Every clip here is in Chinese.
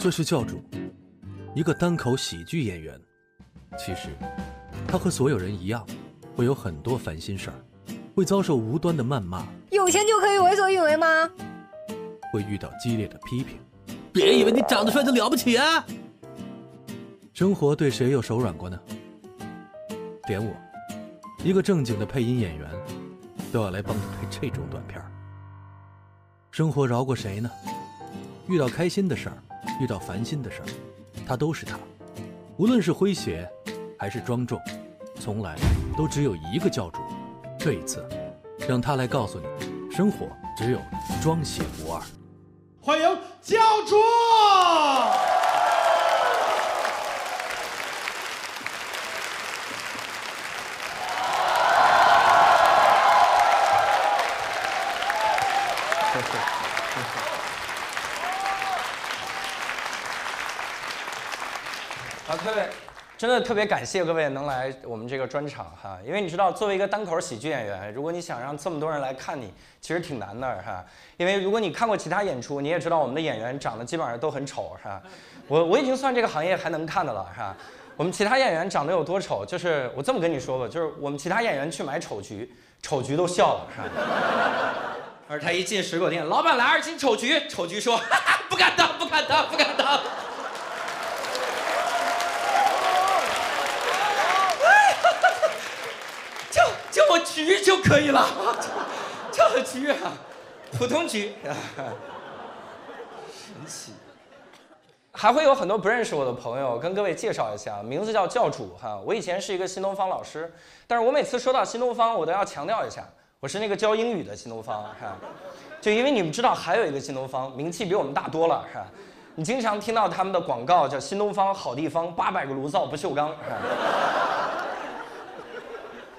这是教主，一个单口喜剧演员。其实，他和所有人一样，会有很多烦心事儿，会遭受无端的谩骂，有钱就可以为所欲为吗？会遇到激烈的批评。别以为你长得帅就了不起啊！生活对谁有手软过呢？点我，一个正经的配音演员，都要来帮你配这种短片儿。生活饶过谁呢？遇到开心的事儿，遇到烦心的事儿，他都是他。无论是诙谐，还是庄重，从来都只有一个教主。这一次，让他来告诉你，生活只有庄写不二。欢迎教主！真的特别感谢各位能来我们这个专场哈，因为你知道，作为一个单口喜剧演员，如果你想让这么多人来看你，其实挺难的哈。因为如果你看过其他演出，你也知道我们的演员长得基本上都很丑是吧？我我已经算这个行业还能看的了哈？我们其他演员长得有多丑，就是我这么跟你说吧，就是我们其他演员去买丑橘，丑橘都笑了是吧？而他一进水果店，老板来二斤丑橘，丑橘说，哈哈，不敢当，不敢当，不敢当。叫叫我橘就可以了，叫我橘啊，普通局。神奇。还会有很多不认识我的朋友，跟各位介绍一下，名字叫教主哈。我以前是一个新东方老师，但是我每次说到新东方，我都要强调一下，我是那个教英语的新东方哈。就因为你们知道，还有一个新东方，名气比我们大多了是吧？你经常听到他们的广告叫新东方好地方，八百个炉灶不锈钢？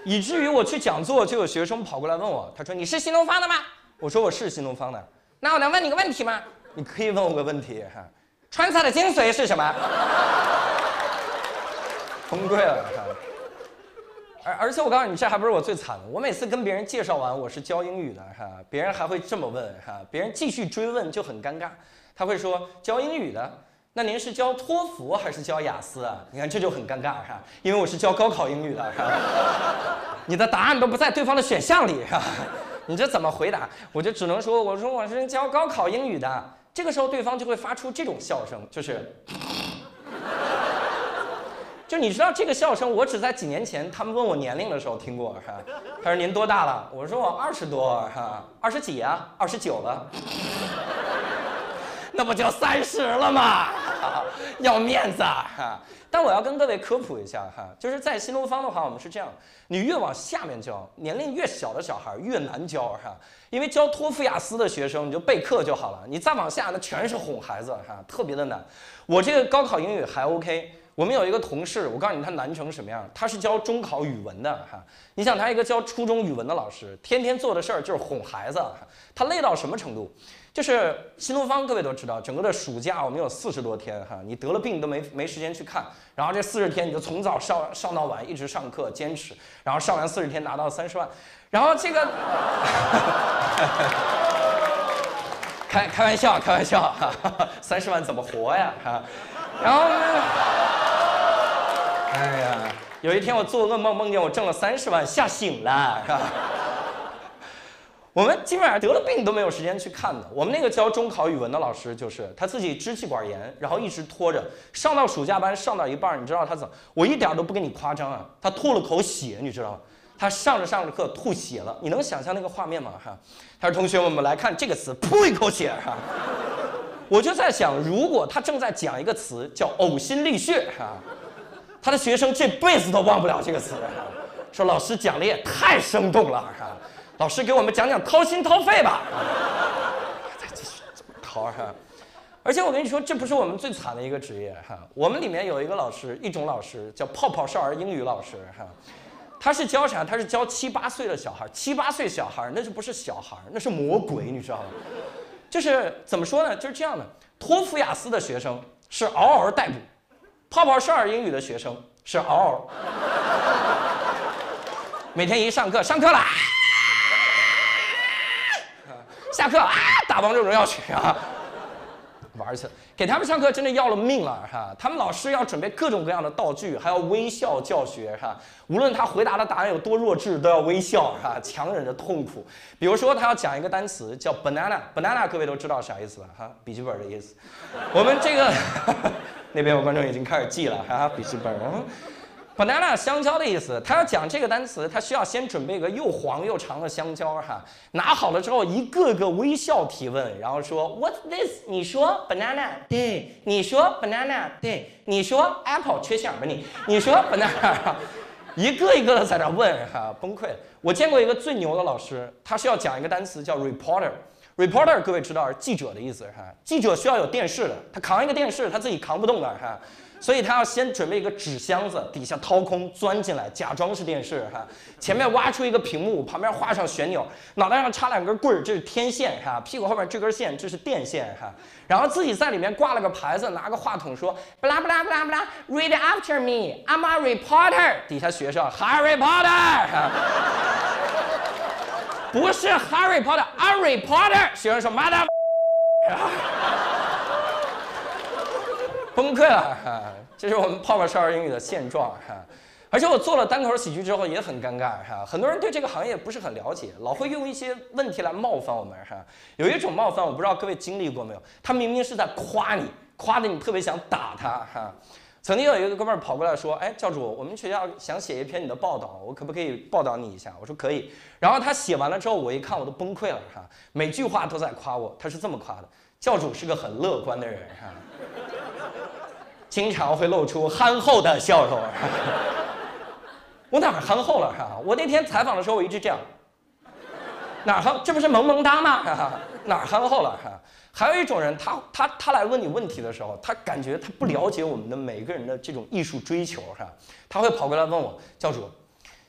以至于我去讲座，就有学生跑过来问我，他说：“你是新东方的吗？”我说：“我是新东方的。”那我能问你个问题吗？你可以问我个问题哈。川菜的精髓是什么？崩溃了哈。而而且我告诉你，这还不是我最惨的。我每次跟别人介绍完我是教英语的哈，别人还会这么问哈，别人继续追问就很尴尬。他会说教英语的，那您是教托福还是教雅思啊？你看这就很尴尬哈，因为我是教高考英语的哈。你的答案都不在对方的选项里哈，你这怎么回答？我就只能说我说我是教高考英语的。这个时候对方就会发出这种笑声，就是。就你知道这个笑声，我只在几年前他们问我年龄的时候听过，是吧？他说您多大了？我说我二十多，哈，二十几啊？二十九了。那不就三十了吗？要面子啊哈！但我要跟各位科普一下哈，就是在新东方的话，我们是这样：你越往下面教，年龄越小的小孩越难教哈，因为教托福、雅思的学生你就备课就好了，你再往下那全是哄孩子哈，特别的难。我这个高考英语还 OK。我们有一个同事，我告诉你他难成什么样，他是教中考语文的哈。你想他一个教初中语文的老师，天天做的事儿就是哄孩子，他累到什么程度？就是新东方，各位都知道，整个的暑假我们有四十多天哈，你得了病都没没时间去看，然后这四十天你就从早上上到晚一直上课坚持，然后上完四十天拿到三十万，然后这个 开开玩笑开玩笑哈，三十万怎么活呀哈？然后？哎呀，有一天我做噩梦，梦见我挣了三十万，吓醒了，我们基本上得了病都没有时间去看的。我们那个教中考语文的老师，就是他自己支气管炎，然后一直拖着，上到暑假班上到一半，你知道他怎？我一点都不跟你夸张啊，他吐了口血，你知道吗？他上着上着课吐血了，你能想象那个画面吗？哈，他说：“同学们，我们来看这个词，噗一口血，哈。”我就在想，如果他正在讲一个词叫呕心沥血，哈。他的学生这辈子都忘不了这个词，说老师讲的也太生动了，哈？老师给我们讲讲掏心掏肺吧，再继续怎么掏哈？而且我跟你说，这不是我们最惨的一个职业哈。我们里面有一个老师，一种老师叫泡泡少儿英语老师哈，他是教啥？他是教七八岁的小孩，七八岁小孩那就不是小孩，那是魔鬼，你知道吗？就是怎么说呢？就是这样的，托福雅思的学生是嗷嗷待哺。泡泡少儿英语的学生是嗷嗷，每天一上课，上课了，下课啊，打王者荣耀去啊，玩去，给他们上课真的要了命了哈。他们老师要准备各种各样的道具，还要微笑教学哈。无论他回答的答案有多弱智，都要微笑哈，强忍着痛苦。比如说他要讲一个单词叫 banana，banana 各位都知道啥意思吧哈？笔记本的意思。我们这个 那边有观众已经开始记了哈，笔记本。Banana 香蕉的意思，他要讲这个单词，他需要先准备一个又黄又长的香蕉哈，拿好了之后一个个微笑提问，然后说 What's this？你说 banana？对，你说 banana？对，你说 apple 缺响吧你？你说 banana？一个一个的在那问哈，崩溃了。我见过一个最牛的老师，他需要讲一个单词叫 reporter。reporter 各位知道是记者的意思哈，记者需要有电视的，他扛一个电视他自己扛不动的哈。所以他要先准备一个纸箱子，底下掏空，钻进来，假装是电视哈。前面挖出一个屏幕，旁边画上旋钮，脑袋上插两根棍儿，这是天线哈。屁股后面这根线，这是电线哈。然后自己在里面挂了个牌子，拿个话筒说，布拉布拉布拉布拉，Read after me，I'm a reporter。底下学生，Harry Potter。不是 Harry Potter，a reporter。学生说，Mother。崩溃了，这是我们泡泡少儿英语的现状哈。而且我做了单口喜剧之后也很尴尬哈，很多人对这个行业不是很了解，老会用一些问题来冒犯我们哈。有一种冒犯，我不知道各位经历过没有？他明明是在夸你，夸的你特别想打他哈。曾经有一个哥们儿跑过来说：“哎，教主，我们学校想写一篇你的报道，我可不可以报道你一下？”我说：“可以。”然后他写完了之后，我一看我都崩溃了哈，每句话都在夸我。他是这么夸的：“教主是个很乐观的人哈。”经常会露出憨厚的笑容。我哪憨厚了哈？我那天采访的时候，我一直这样。哪憨？这不是萌萌哒吗？哪憨厚了哈？还有一种人，他他他来问你问题的时候，他感觉他不了解我们的每个人的这种艺术追求哈，他会跑过来问我教主，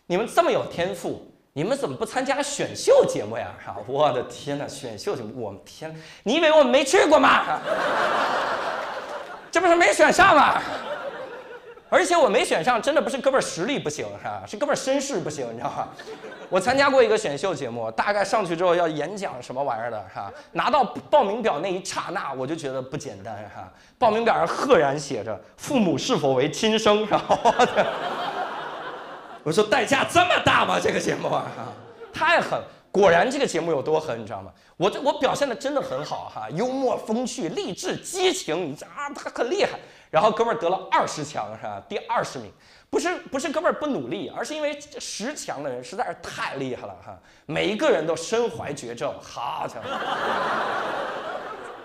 你们这么有天赋，你们怎么不参加选秀节目呀？哈，我的天哪，选秀节目，我天，你以为我们没去过吗？这不是没选上吗？而且我没选上，真的不是哥们儿实力不行，是吧？是哥们儿身世不行，你知道吗？我参加过一个选秀节目，大概上去之后要演讲什么玩意儿的，哈，拿到报名表那一刹那，我就觉得不简单，哈。报名表上赫然写着“父母是否为亲生”，然后 我说代价这么大吗？这个节目啊，太狠。果然这个节目有多狠，你知道吗？我这我表现的真的很好哈，幽默风趣、励志、激情，你这啊，他很厉害。然后哥们儿得了二十强是吧？第二十名，不是不是哥们儿不努力，而是因为十强的人实在是太厉害了哈，每一个人都身怀绝症，好家伙，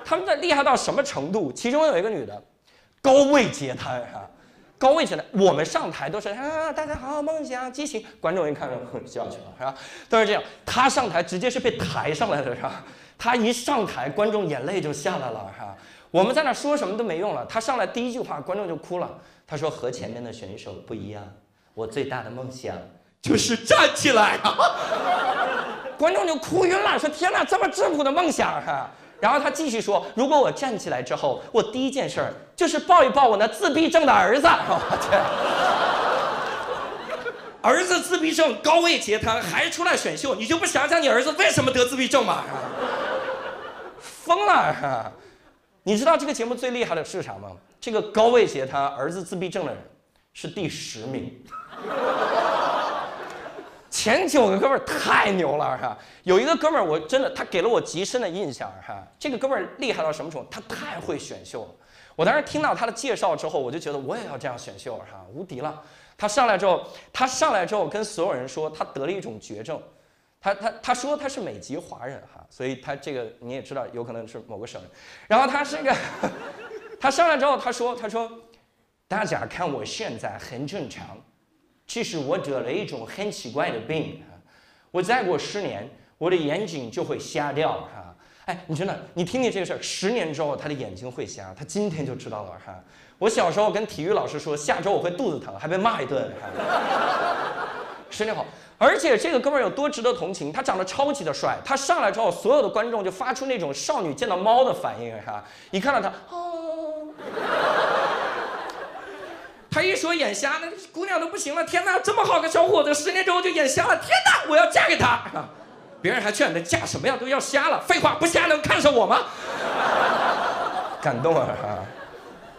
他们在厉害到什么程度？其中有一个女的，高位截瘫哈。高位起来，我们上台都是啊，大家好，梦想激情。观众一看，笑去了，是吧？都是这样。他上台直接是被抬上来的，是吧？他一上台，观众眼泪就下来了，是吧？我们在那说什么都没用了。他上来第一句话，观众就哭了。他说：“和前面的选手不一样，我最大的梦想就是站起来。”观众就哭晕了，说：“天哪，这么质朴的梦想！”哈。然后他继续说：“如果我站起来之后，我第一件事儿就是抱一抱我那自闭症的儿子。”我天！儿子自闭症，高位截瘫，还出来选秀，你就不想想你儿子为什么得自闭症吗？疯了！你知道这个节目最厉害的是啥吗？这个高位截瘫、儿子自闭症的人是第十名。前九个哥们儿太牛了哈，有一个哥们儿我真的他给了我极深的印象哈，这个哥们儿厉害到什么程度？他太会选秀了。我当时听到他的介绍之后，我就觉得我也要这样选秀哈，无敌了。他上来之后，他上来之后跟所有人说他得了一种绝症，他他他说他是美籍华人哈，所以他这个你也知道有可能是某个省人。然后他是个，他上来之后他说他说，大家看我现在很正常。其实我得了一种很奇怪的病，我再过十年，我的眼睛就会瞎掉哈。哎，你真的，你听听这个事儿，十年之后他的眼睛会瞎，他今天就知道了哈。我小时候跟体育老师说，下周我会肚子疼，还被骂一顿。十年后，而且这个哥们儿有多值得同情，他长得超级的帅，他上来之后，所有的观众就发出那种少女见到猫的反应哈，一看到他，哦。他一说眼瞎，那姑娘都不行了。天哪，这么好个小伙子，十年之后就眼瞎了。天哪，我要嫁给他。别人还劝他嫁什么呀，都要瞎了。废话，不瞎能看上我吗？感动啊！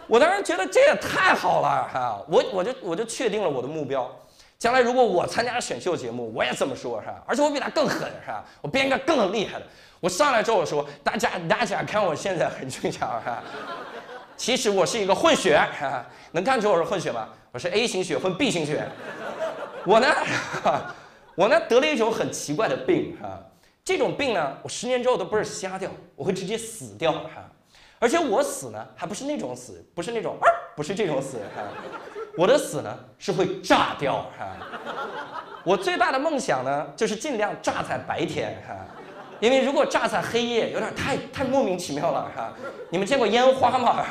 我当时觉得这也太好了哈，我我就我就确定了我的目标，将来如果我参加选秀节目，我也这么说，哈？而且我比他更狠，哈？我编一个更厉害的。我上来之后我说，大家大家看我现在很正常，哈。其实我是一个混血，哈，能看出我是混血吗？我是 A 型血混 B 型血。我呢，我呢得了一种很奇怪的病，哈。这种病呢，我十年之后都不是瞎掉，我会直接死掉，哈。而且我死呢，还不是那种死，不是那种，不是这种死，哈。我的死呢是会炸掉，哈。我最大的梦想呢，就是尽量炸在白天，哈。因为如果炸在黑夜，有点太太莫名其妙了哈。你们见过烟花吗？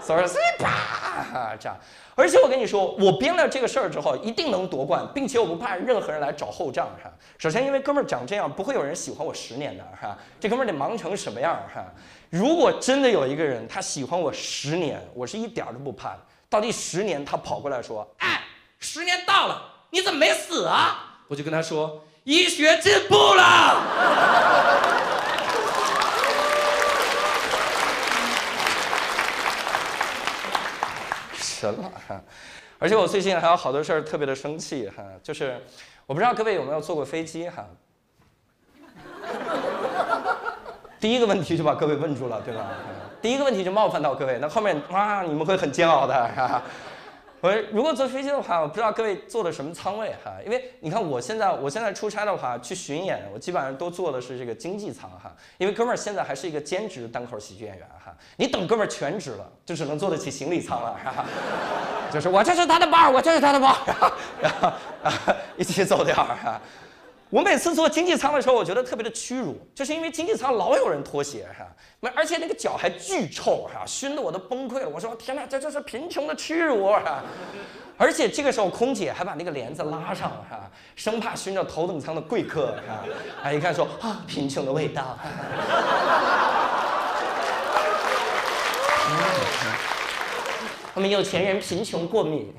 所以啪炸。而且我跟你说，我编了这个事儿之后，一定能夺冠，并且我不怕任何人来找后账哈。首先，因为哥们儿长这样，不会有人喜欢我十年的哈。这哥们儿得忙成什么样哈？如果真的有一个人他喜欢我十年，我是一点儿都不怕。到第十年，他跑过来说：“哎，十年到了，你怎么没死啊？”我就跟他说。医学进步了，神了哈！而且我最近还有好多事儿特别的生气哈，就是我不知道各位有没有坐过飞机哈。第一个问题就把各位问住了，对吧？第一个问题就冒犯到各位，那后面啊，你们会很煎熬的哈。我如果坐飞机的话，我不知道各位坐的什么舱位哈，因为你看我现在我现在出差的话去巡演，我基本上都坐的是这个经济舱哈，因为哥们儿现在还是一个兼职单口喜剧演员哈，你等哥们儿全职了，就只能坐得起行李舱了哈，就是我这是他的包，我这是他的包，然后一起走掉哈。我每次坐经济舱的时候，我觉得特别的屈辱，就是因为经济舱老有人脱鞋哈，而且那个脚还巨臭哈，熏得我都崩溃了。我说天哪，这就是贫穷的屈辱哈！而且这个时候空姐还把那个帘子拉上哈，生怕熏着头等舱的贵客哈。啊，一看说啊，贫穷的味道。我们有钱人贫穷过敏，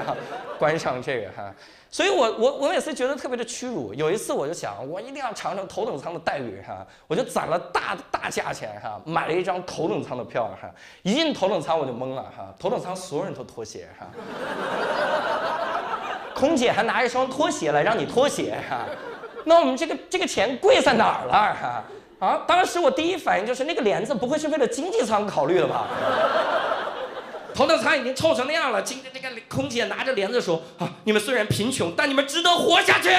关上这个哈。所以，我我我每次觉得特别的屈辱。有一次，我就想，我一定要尝尝头等舱的待遇哈，我就攒了大大价钱哈，买了一张头等舱的票哈。一进头等舱我就懵了哈，头等舱所有人都脱鞋哈，空姐还拿一双拖鞋来让你脱鞋哈，那我们这个这个钱贵在哪儿了哈？啊，当时我第一反应就是那个帘子不会是为了经济舱考虑的吧？头等舱已经臭成那样了，今天这个空姐拿着帘子说：“啊，你们虽然贫穷，但你们值得活下去。”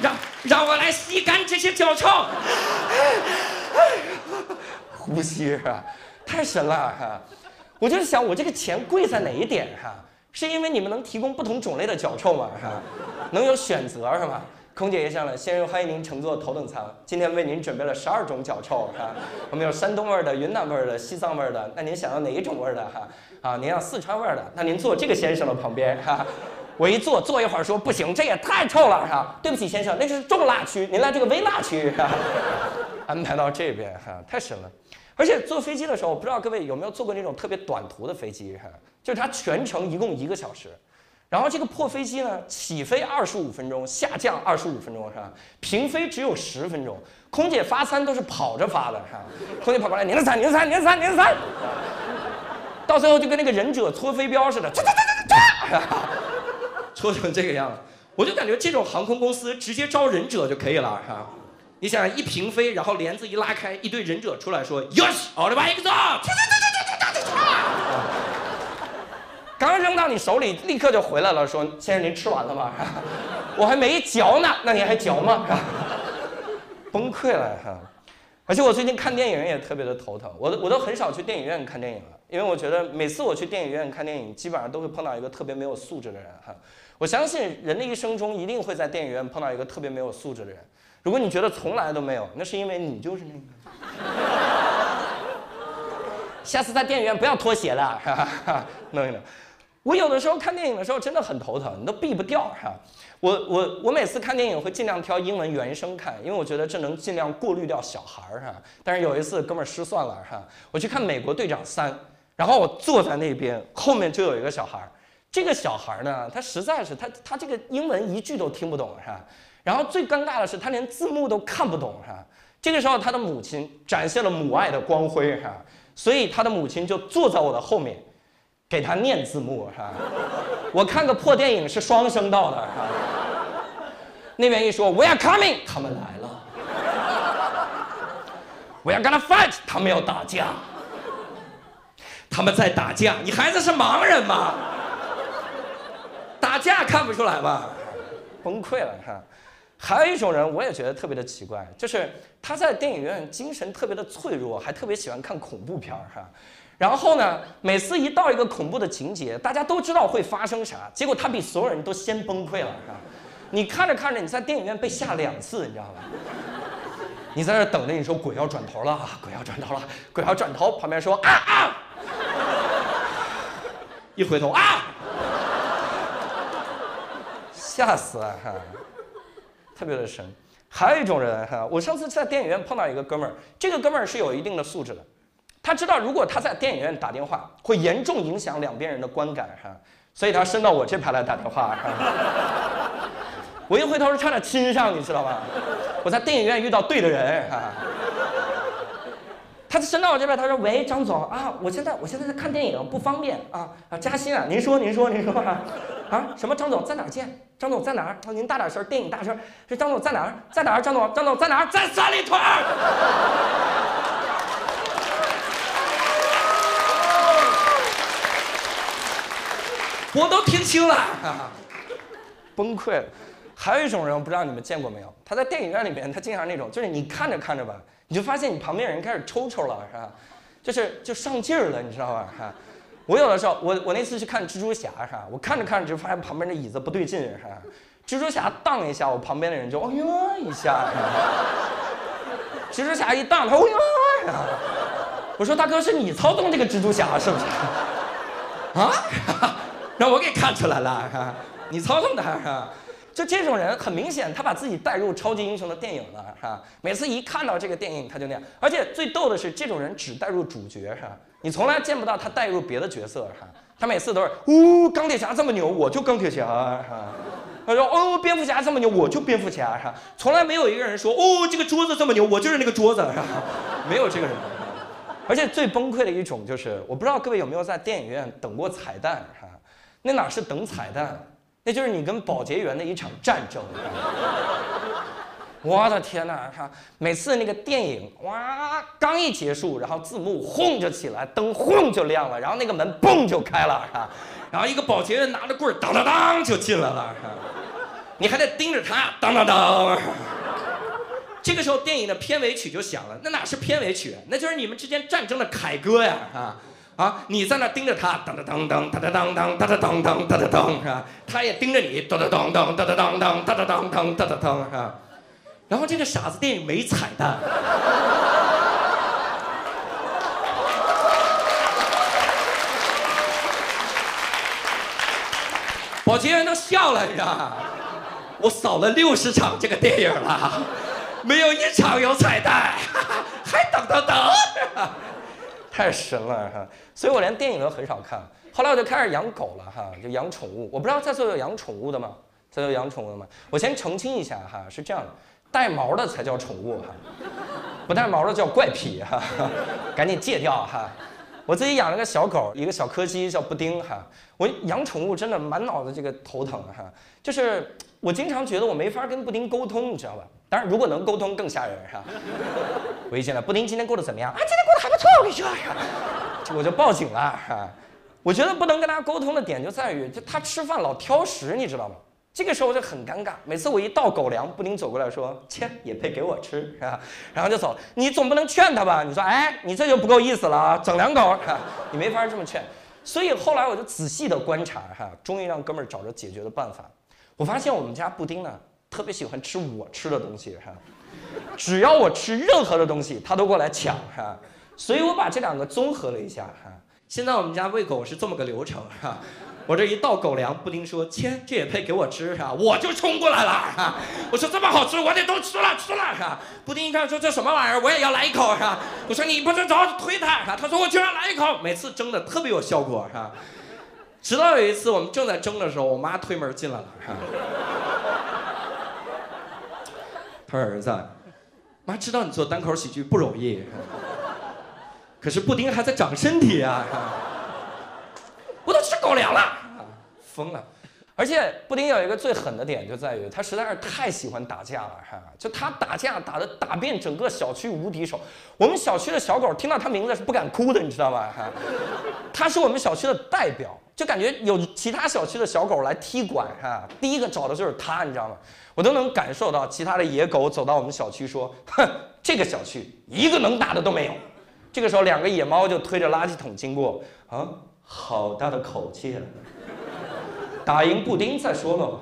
让让我来吸干这些脚臭，呼吸啊，太神了哈！我就是想，我这个钱贵在哪一点哈？是因为你们能提供不同种类的脚臭吗？哈，能有选择是吧？空姐也上了，先生欢迎您乘坐头等舱。今天为您准备了十二种脚臭，哈，我们有山东味的、云南味的、西藏味的。那您想要哪一种味的？哈，啊，您要四川味的，那您坐这个先生的旁边，哈。我一坐，坐一会儿说不行，这也太臭了，哈。对不起，先生，那是重辣区，您来这个微辣区，哈。安排到这边，哈，太神了。而且坐飞机的时候，我不知道各位有没有坐过那种特别短途的飞机，哈，就是它全程一共一个小时。然后这个破飞机呢，起飞二十五分钟，下降二十五分钟，是吧？平飞只有十分钟。空姐发餐都是跑着发的，是吧？空姐跑过来，您的餐，您的餐，您的餐，您的餐。到最后就跟那个忍者搓飞镖似的，搓成这个样子。我就感觉这种航空公司直接招忍者就可以了，哈。你想一平飞，然后帘子一拉开，一堆忍者出来说，Yes，奥利巴一个走。刚扔到你手里，立刻就回来了，说：“先生，您吃完了吗？我还没嚼呢，那你还嚼吗？” 崩溃了哈！而且我最近看电影也特别的头疼，我都我都很少去电影院看电影了，因为我觉得每次我去电影院看电影，基本上都会碰到一个特别没有素质的人哈。我相信人的一生中一定会在电影院碰到一个特别没有素质的人。如果你觉得从来都没有，那是因为你就是那个。下次在电影院不要脱鞋了，弄一弄。我有的时候看电影的时候真的很头疼，你都避不掉哈。我我我每次看电影会尽量挑英文原声看，因为我觉得这能尽量过滤掉小孩儿哈。但是有一次哥们儿失算了哈，我去看《美国队长三》，然后我坐在那边，后面就有一个小孩儿，这个小孩儿呢，他实在是他他这个英文一句都听不懂哈。然后最尴尬的是他连字幕都看不懂哈。这个时候他的母亲展现了母爱的光辉哈，所以他的母亲就坐在我的后面，给他念字幕哈。我看个破电影是双声道的哈。那边一说 We are coming，他们来了。We are gonna fight，他们要打架。他们在打架，你孩子是盲人吗？打架看不出来吗？崩溃了哈。还有一种人，我也觉得特别的奇怪，就是他在电影院精神特别的脆弱，还特别喜欢看恐怖片哈。然后呢，每次一到一个恐怖的情节，大家都知道会发生啥，结果他比所有人都先崩溃了。你看着看着，你在电影院被吓两次，你知道吧？你在那等着，你说鬼要转头了啊，鬼要转头了，鬼要转头，旁边说啊啊，一回头啊，吓死了哈。特别的神，还有一种人哈，我上次在电影院碰到一个哥们儿，这个哥们儿是有一定的素质的，他知道如果他在电影院打电话会严重影响两边人的观感哈，所以他伸到我这排来打电话，我一回头是差点亲上，你知道吗？我在电影院遇到对的人哈，他伸到我这边，他说：“喂，张总啊，我现在我现在在看电影，不方便啊啊，加薪啊，您说您说您说啊啊什么？张总在哪儿见？”张总在哪儿？您大点声，电影大声。这张总在哪儿？在哪儿？张总，张总在哪儿？在三里屯。我都听清了，崩溃了。还有一种人，我不知道你们见过没有？他在电影院里面，他经常那种，就是你看着看着吧，你就发现你旁边人开始抽抽了，是吧？就是就上劲儿了，你知道吧？哈。我有的时候，我我那次去看蜘蛛侠是吧？我看着看着就发现旁边的椅子不对劲是吧？蜘蛛侠荡一下，我旁边的人就哦呦一下，蜘蛛侠一荡，他哦呦呀！我说大哥是你操纵这个蜘蛛侠是不是？啊？让我给看出来了，哈你操纵的哈？就这种人，很明显他把自己带入超级英雄的电影了哈？每次一看到这个电影他就那样，而且最逗的是这种人只带入主角哈？你从来见不到他带入别的角色哈，他每次都是呜钢铁侠这么牛，我就钢铁侠哈。他说哦蝙蝠侠这么牛，我就蝙蝠侠哈。从来没有一个人说哦这个桌子这么牛，我就是那个桌子哈，没有这个人。而且最崩溃的一种就是，我不知道各位有没有在电影院等过彩蛋哈？那哪是等彩蛋，那就是你跟保洁员的一场战争。我的天哪！哈，每次那个电影哇刚一结束，然后字幕轰就起来，灯轰就亮了，然后那个门嘣就开了，哈，然后一个保洁员拿着棍儿当当当就进来了，你还得盯着他当当当。这个时候电影的片尾曲就响了，那哪是片尾曲，那就是你们之间战争的凯歌呀，啊啊，你在那盯着他，噔噔噔噔，噔噔噔噔，噔噔噔噔，噔噔噔是吧？他也盯着你，噔噔噔噔，噔噔噔噔，噔噔噔噔，噔噔噔是吧？然后这个傻子电影没彩蛋，保洁员都笑了，你知道？我扫了六十场这个电影了，没有一场有彩蛋，还噔噔噔。太神了哈！所以我连电影都很少看。后来我就开始养狗了哈，就养宠物。我不知道在座有养宠物的吗？在座有养宠物的吗？我先澄清一下哈，是这样的。带毛的才叫宠物哈，不带毛的叫怪癖哈，赶紧戒掉哈。我自己养了个小狗，一个小柯基叫布丁哈。我养宠物真的满脑子这个头疼哈，就是我经常觉得我没法跟布丁沟通，你知道吧？当然如果能沟通更吓人哈。我一进来，布丁今天过得怎么样？啊，今天过得还不错，我跟你说，我就报警了哈。我觉得不能跟他沟通的点就在于，就他吃饭老挑食，你知道吗？这个时候就很尴尬，每次我一倒狗粮，布丁走过来说：“切，也配给我吃，是吧？”然后就走。你总不能劝他吧？你说：“哎，你这就不够意思了啊，整两口，你没法这么劝。”所以后来我就仔细的观察，哈，终于让哥们儿找着解决的办法。我发现我们家布丁呢，特别喜欢吃我吃的东西，哈，只要我吃任何的东西，他都过来抢，哈。所以我把这两个综合了一下，哈。现在我们家喂狗是这么个流程，哈。我这一倒狗粮，布丁说：“切，这也配给我吃是吧？”我就冲过来了，我说：“这么好吃，我得都吃了，吃了是吧？”布丁一看说：“这什么玩意儿？我也要来一口是吧？”我说：“你不是推他是吧？”他说：“我就要来一口。”每次蒸的特别有效果是吧？直到有一次我们正在蒸的时候，我妈推门进来了是吧？他说儿子，妈知道你做单口喜剧不容易，可是布丁还在长身体啊，我都吃狗粮了，疯了。而且布丁有一个最狠的点，就在于他实在是太喜欢打架了，哈！就他打架打的打遍整个小区无敌手。我们小区的小狗听到他名字是不敢哭的，你知道吗？哈！他是我们小区的代表，就感觉有其他小区的小狗来踢馆，哈！第一个找的就是他，你知道吗？我都能感受到其他的野狗走到我们小区说：“哼，这个小区一个能打的都没有。”这个时候，两个野猫就推着垃圾桶经过，啊，好大的口气啊！打赢布丁再说了，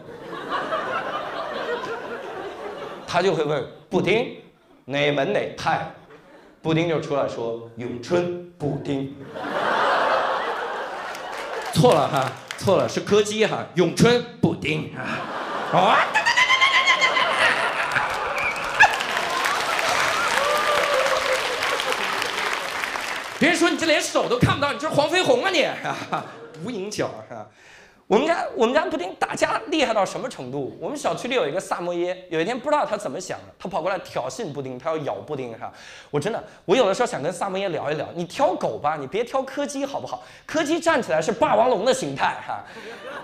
他就会问布丁哪门哪派，布丁就出来说咏春布丁，错了哈，错了是柯基哈，咏春布丁啊，别人说你这连手都看不到，你这是黄飞鸿啊你，无影脚是我们家我们家布丁打架厉害到什么程度？我们小区里有一个萨摩耶，有一天不知道他怎么想的，他跑过来挑衅布丁，他要咬布丁，哈！我真的，我有的时候想跟萨摩耶聊一聊，你挑狗吧，你别挑柯基好不好？柯基站起来是霸王龙的形态，哈！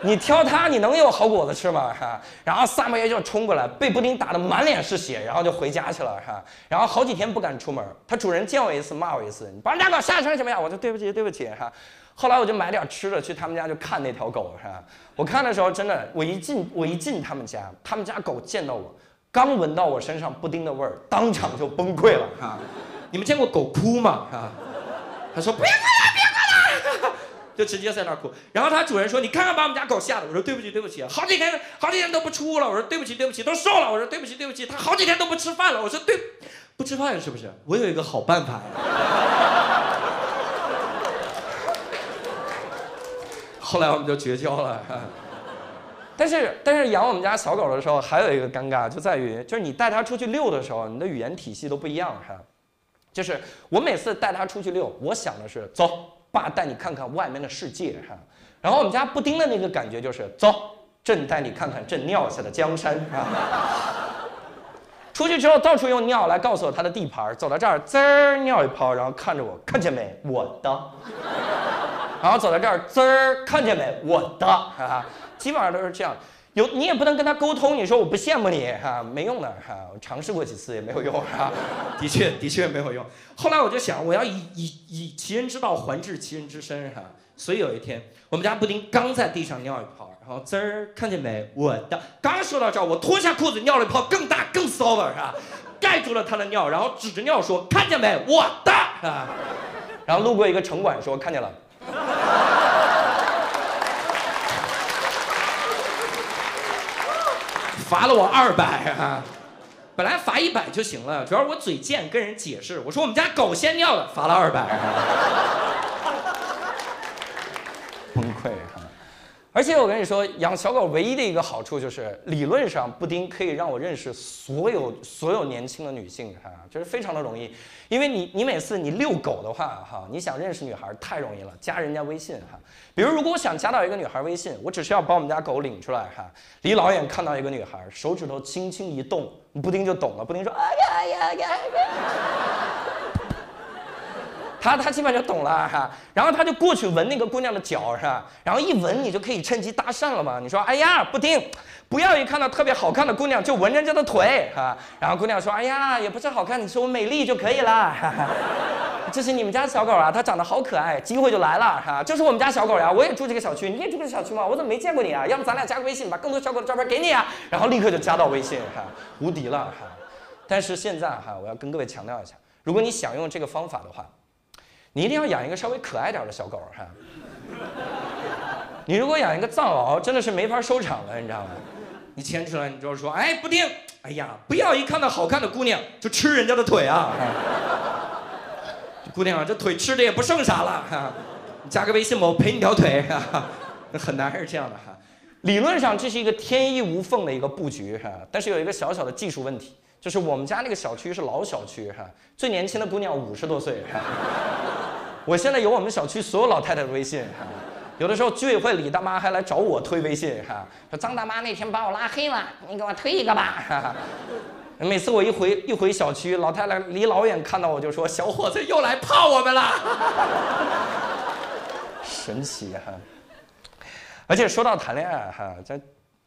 你挑它，你能有好果子吃吗？哈！然后萨摩耶就冲过来，被布丁打得满脸是血，然后就回家去了，哈！然后好几天不敢出门，他主人见我一次骂我一次，你把人家狗吓成什么样？我说对不起对不起，哈！后来我就买点吃的去他们家就看那条狗是吧？我看的时候真的，我一进我一进他们家，他们家狗见到我，刚闻到我身上布丁的味儿，当场就崩溃了哈。你们见过狗哭吗？哈，他说不要哭了，别哭了，就直接在那儿哭。然后他主人说你看看把我们家狗吓的，我说对不起对不起，好几天好几天都不出了，我说对不起对不起，都瘦了，我说对不起对不起，他好几天都不吃饭了，我说对，不吃饭是不是？我有一个好办法呀。后来我们就绝交了，但是但是养我们家小狗的时候还有一个尴尬，就在于就是你带它出去遛的时候，你的语言体系都不一样哈。就是我每次带它出去遛，我想的是走，爸带你看看外面的世界哈。然后我们家布丁的那个感觉就是走，朕带你看看朕尿下的江山啊。出去之后到处用尿来告诉我他的地盘，走到这儿滋儿尿一泡，然后看着我，看见没，我的。然后走到这儿，滋儿，看见没？我的，哈哈，基本上都是这样。有你也不能跟他沟通，你说我不羡慕你，哈，没用的，哈，我尝试过几次也没有用，哈，的确，的确没有用。后来我就想，我要以以以其人之道还治其人之身，哈。所以有一天，我们家布丁刚在地上尿一泡，然后滋儿，看见没？我的。刚说到这儿，我脱下裤子尿了一泡更大更骚的，是吧？盖住了他的尿，然后指着尿说：“看见没？我的。”啊。然后路过一个城管说：“看见了。” 罚了我二百啊！本来罚一百就行了，主要我嘴贱，跟人解释，我说我们家狗先尿的，罚了二百溃哈！而且我跟你说，养小狗唯一的一个好处就是，理论上布丁可以让我认识所有所有年轻的女性哈，就是非常的容易。因为你，你每次你遛狗的话，哈，你想认识女孩太容易了，加人家微信哈。比如，如果我想加到一个女孩微信，我只需要把我们家狗领出来哈，离老远看到一个女孩，手指头轻轻一动，布丁就懂了。布丁说：“哎呀呀呀呀！”他他基本就懂了哈，然后他就过去闻那个姑娘的脚是吧？然后一闻，你就可以趁机搭讪了嘛。你说：“哎呀，布丁。”不要一看到特别好看的姑娘就闻人家的腿哈，然后姑娘说：“哎呀，也不是好看，你说我美丽就可以了。”哈哈这是你们家小狗啊，它长得好可爱，机会就来了哈。就是我们家小狗呀，我也住这个小区，你也住这个小区吗？我怎么没见过你啊？要不咱俩加个微信，把更多小狗的照片给你啊？然后立刻就加到微信哈，无敌了哈。但是现在哈，我要跟各位强调一下，如果你想用这个方法的话，你一定要养一个稍微可爱点的小狗哈。你如果养一个藏獒，真的是没法收场了，你知道吗？你牵出来，你就说，哎，布丁，哎呀，不要一看到好看的姑娘就吃人家的腿啊！姑娘，这腿吃的也不剩啥了，哈，加个微信吧，我赔你条腿，哈，很难是这样的哈。理论上这是一个天衣无缝的一个布局哈，但是有一个小小的技术问题，就是我们家那个小区是老小区哈，最年轻的姑娘五十多岁哈，我现在有我们小区所有老太太的微信哈。有的时候居委会李大妈还来找我推微信哈，说张大妈那天把我拉黑了，你给我推一个吧。每次我一回一回小区，老太太离老远看到我就说：“小伙子又来泡我们了。”神奇哈！而且说到谈恋爱哈，在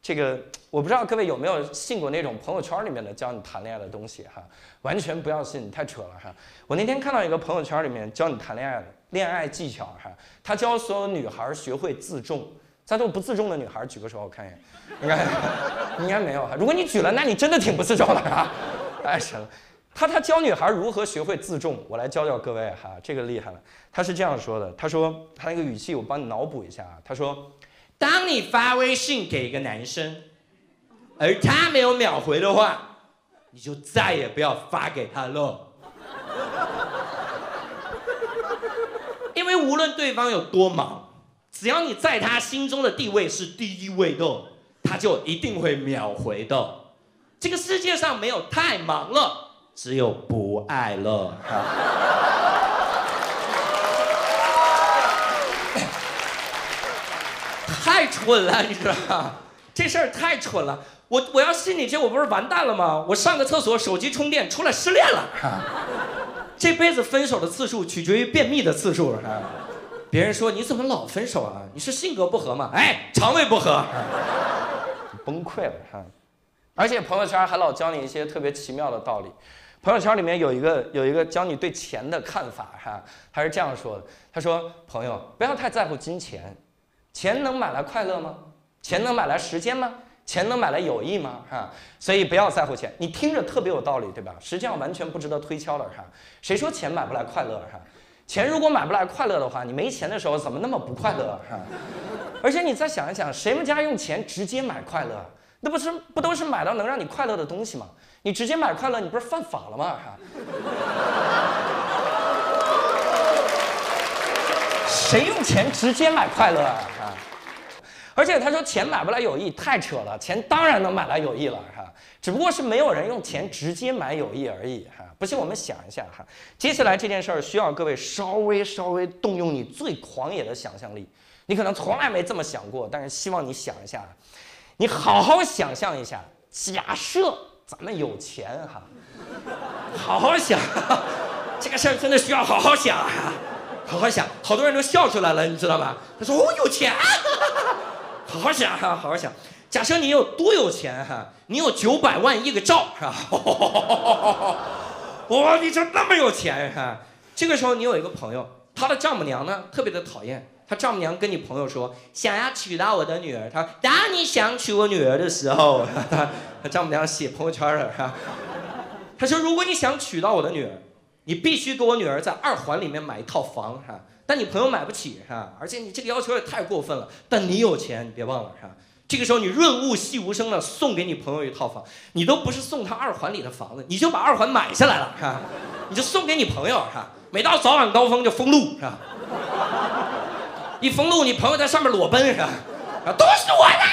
这个我不知道各位有没有信过那种朋友圈里面的教你谈恋爱的东西哈，完全不要信，太扯了哈！我那天看到一个朋友圈里面教你谈恋爱的恋爱技巧哈，他教所有女孩学会自重。在座不自重的女孩举个手，我看一眼，应该应该没有哈。如果你举了，那你真的挺不自重的啊！太，神了。他他教女孩如何学会自重，我来教教各位哈，这个厉害了。他是这样说的，他说他那个语气我帮你脑补一下啊，他说。当你发微信给一个男生，而他没有秒回的话，你就再也不要发给他了。因为无论对方有多忙，只要你在他心中的地位是第一位的，他就一定会秒回的。这个世界上没有太忙了，只有不爱了。太蠢了，你知道吗？这事儿太蠢了。我我要信你这，我不是完蛋了吗？我上个厕所，手机充电，出来失恋了。这辈子分手的次数取决于便秘的次数。别人说你怎么老分手啊？你是性格不合吗？哎，肠胃不合。崩溃了哈！而且朋友圈还老教你一些特别奇妙的道理。朋友圈里面有一个有一个教你对钱的看法哈，他是这样说的：他说朋友不要太在乎金钱。钱能买来快乐吗？钱能买来时间吗？钱能买来友谊吗？哈，所以不要在乎钱。你听着特别有道理，对吧？实际上完全不值得推敲了，哈。谁说钱买不来快乐？哈，钱如果买不来快乐的话，你没钱的时候怎么那么不快乐？哈，而且你再想一想，谁们家用钱直接买快乐？那不是不都是买到能让你快乐的东西吗？你直接买快乐，你不是犯法了吗？哈。谁用钱直接买快乐啊？而且他说钱买不来友谊，太扯了。钱当然能买来友谊了，哈，只不过是没有人用钱直接买友谊而已，哈。不信我们想一下，哈，接下来这件事儿需要各位稍微稍微动用你最狂野的想象力。你可能从来没这么想过，但是希望你想一下，你好好想象一下，假设咱们有钱，哈，好好想，这个事儿真的需要好好想啊。好好想，好多人都笑出来了，你知道吗？他说：“我有钱。”好好想哈，好好想。假设你有多有钱哈？你有九百万亿个兆是吧？哇，你这那么有钱哈？这个时候你有一个朋友，他的丈母娘呢特别的讨厌。他丈母娘跟你朋友说：“想要娶到我的女儿。”他当你想娶我女儿的时候，他他丈母娘写朋友圈了哈？他说：“如果你想娶到我的女儿。”你必须给我女儿在二环里面买一套房，哈？但你朋友买不起，是吧？而且你这个要求也太过分了。但你有钱，你别忘了，是吧？这个时候你润物细无声的送给你朋友一套房，你都不是送他二环里的房子，你就把二环买下来了，是吧？你就送给你朋友，是吧？每到早晚高峰就封路，是吧？一封路，你朋友在上面裸奔，是吧？啊都是我的，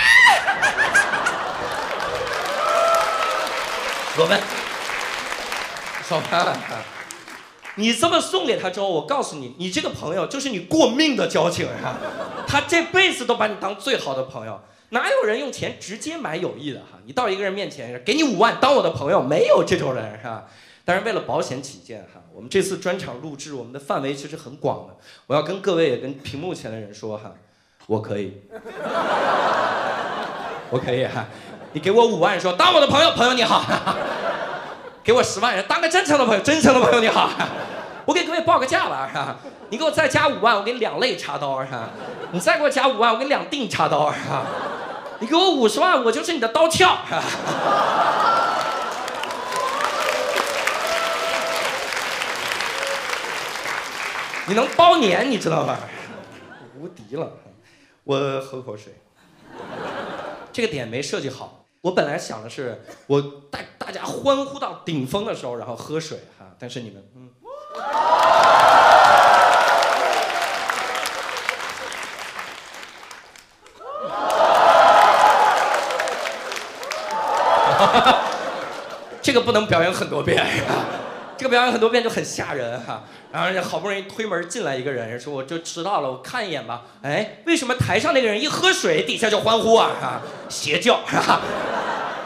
裸奔，好看。你这么送给他之后，我告诉你，你这个朋友就是你过命的交情，他这辈子都把你当最好的朋友，哪有人用钱直接买友谊的哈？你到一个人面前，给你五万当我的朋友，没有这种人是吧？但是为了保险起见哈，我们这次专场录制，我们的范围其实很广的，我要跟各位也跟屏幕前的人说哈，我可以，我可以哈，你给我五万说当我的朋友，朋友你好。给我十万人当个真诚的朋友，真诚的朋友你好，我给各位报个价吧，你给我再加五万，我给你两肋插刀，你再给我加五万，我给你两腚插刀，你给我五十万，我就是你的刀鞘，你能包年，你知道吗？无敌了，我喝口水，这个点没设计好。我本来想的是，我带大家欢呼到顶峰的时候，然后喝水哈。但是你们，嗯，这个不能表演很多遍呀。这个表演很多遍就很吓人哈，然后好不容易推门进来一个人，说我就迟到了，我看一眼吧。哎，为什么台上那个人一喝水，底下就欢呼啊？哈，邪教是吧？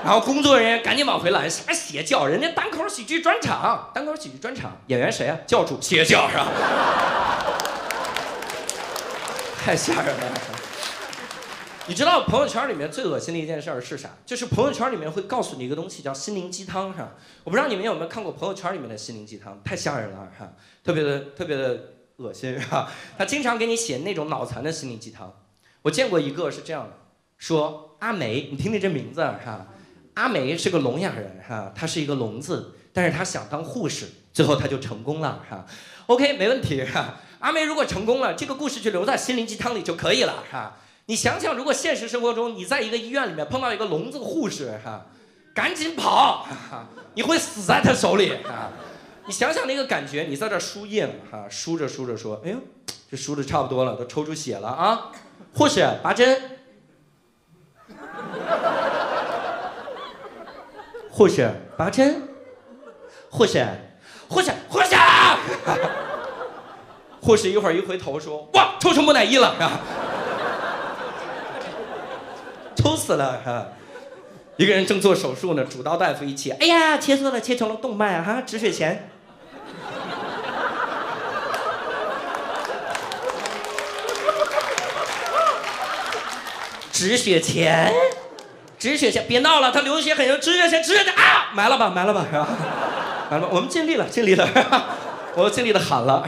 然后工作人员赶紧往回拦，什么邪教？人家单口喜剧专场，单口喜剧专场，演员谁啊？教主，邪教是吧？太吓人了。你知道朋友圈里面最恶心的一件事儿是啥？就是朋友圈里面会告诉你一个东西叫心灵鸡汤，是吧？我不知道你们有没有看过朋友圈里面的心灵鸡汤，太吓人了，哈，特别的特别的恶心，哈？他经常给你写那种脑残的心灵鸡汤。我见过一个是这样的，说阿梅，你听听这名字，哈，阿梅是个聋哑人，哈，她是一个聋子，但是她想当护士，最后她就成功了，哈。OK，没问题，哈。阿梅如果成功了，这个故事就留在心灵鸡汤里就可以了，哈。你想想，如果现实生活中你在一个医院里面碰到一个聋子护士，哈，赶紧跑，你会死在他手里，哈。你想想那个感觉，你在这输液呢，哈，输着输着说，哎呦，这输的差不多了，都抽出血了啊。护士拔针，护士拔针，护士，护士，护士，护士一会儿一回头说：“哇，抽成木乃伊了，是吧？抽死了，哈！一个人正做手术呢，主刀大夫一切，哎呀，切错了，切成了动脉啊，哈，止血钳。”止血钳，止血钳，别闹了，他流血很严重，止血钳，止血钳啊，埋了吧，埋了吧，是吧？埋了吧，我们尽力了，尽力了，我尽力的喊了。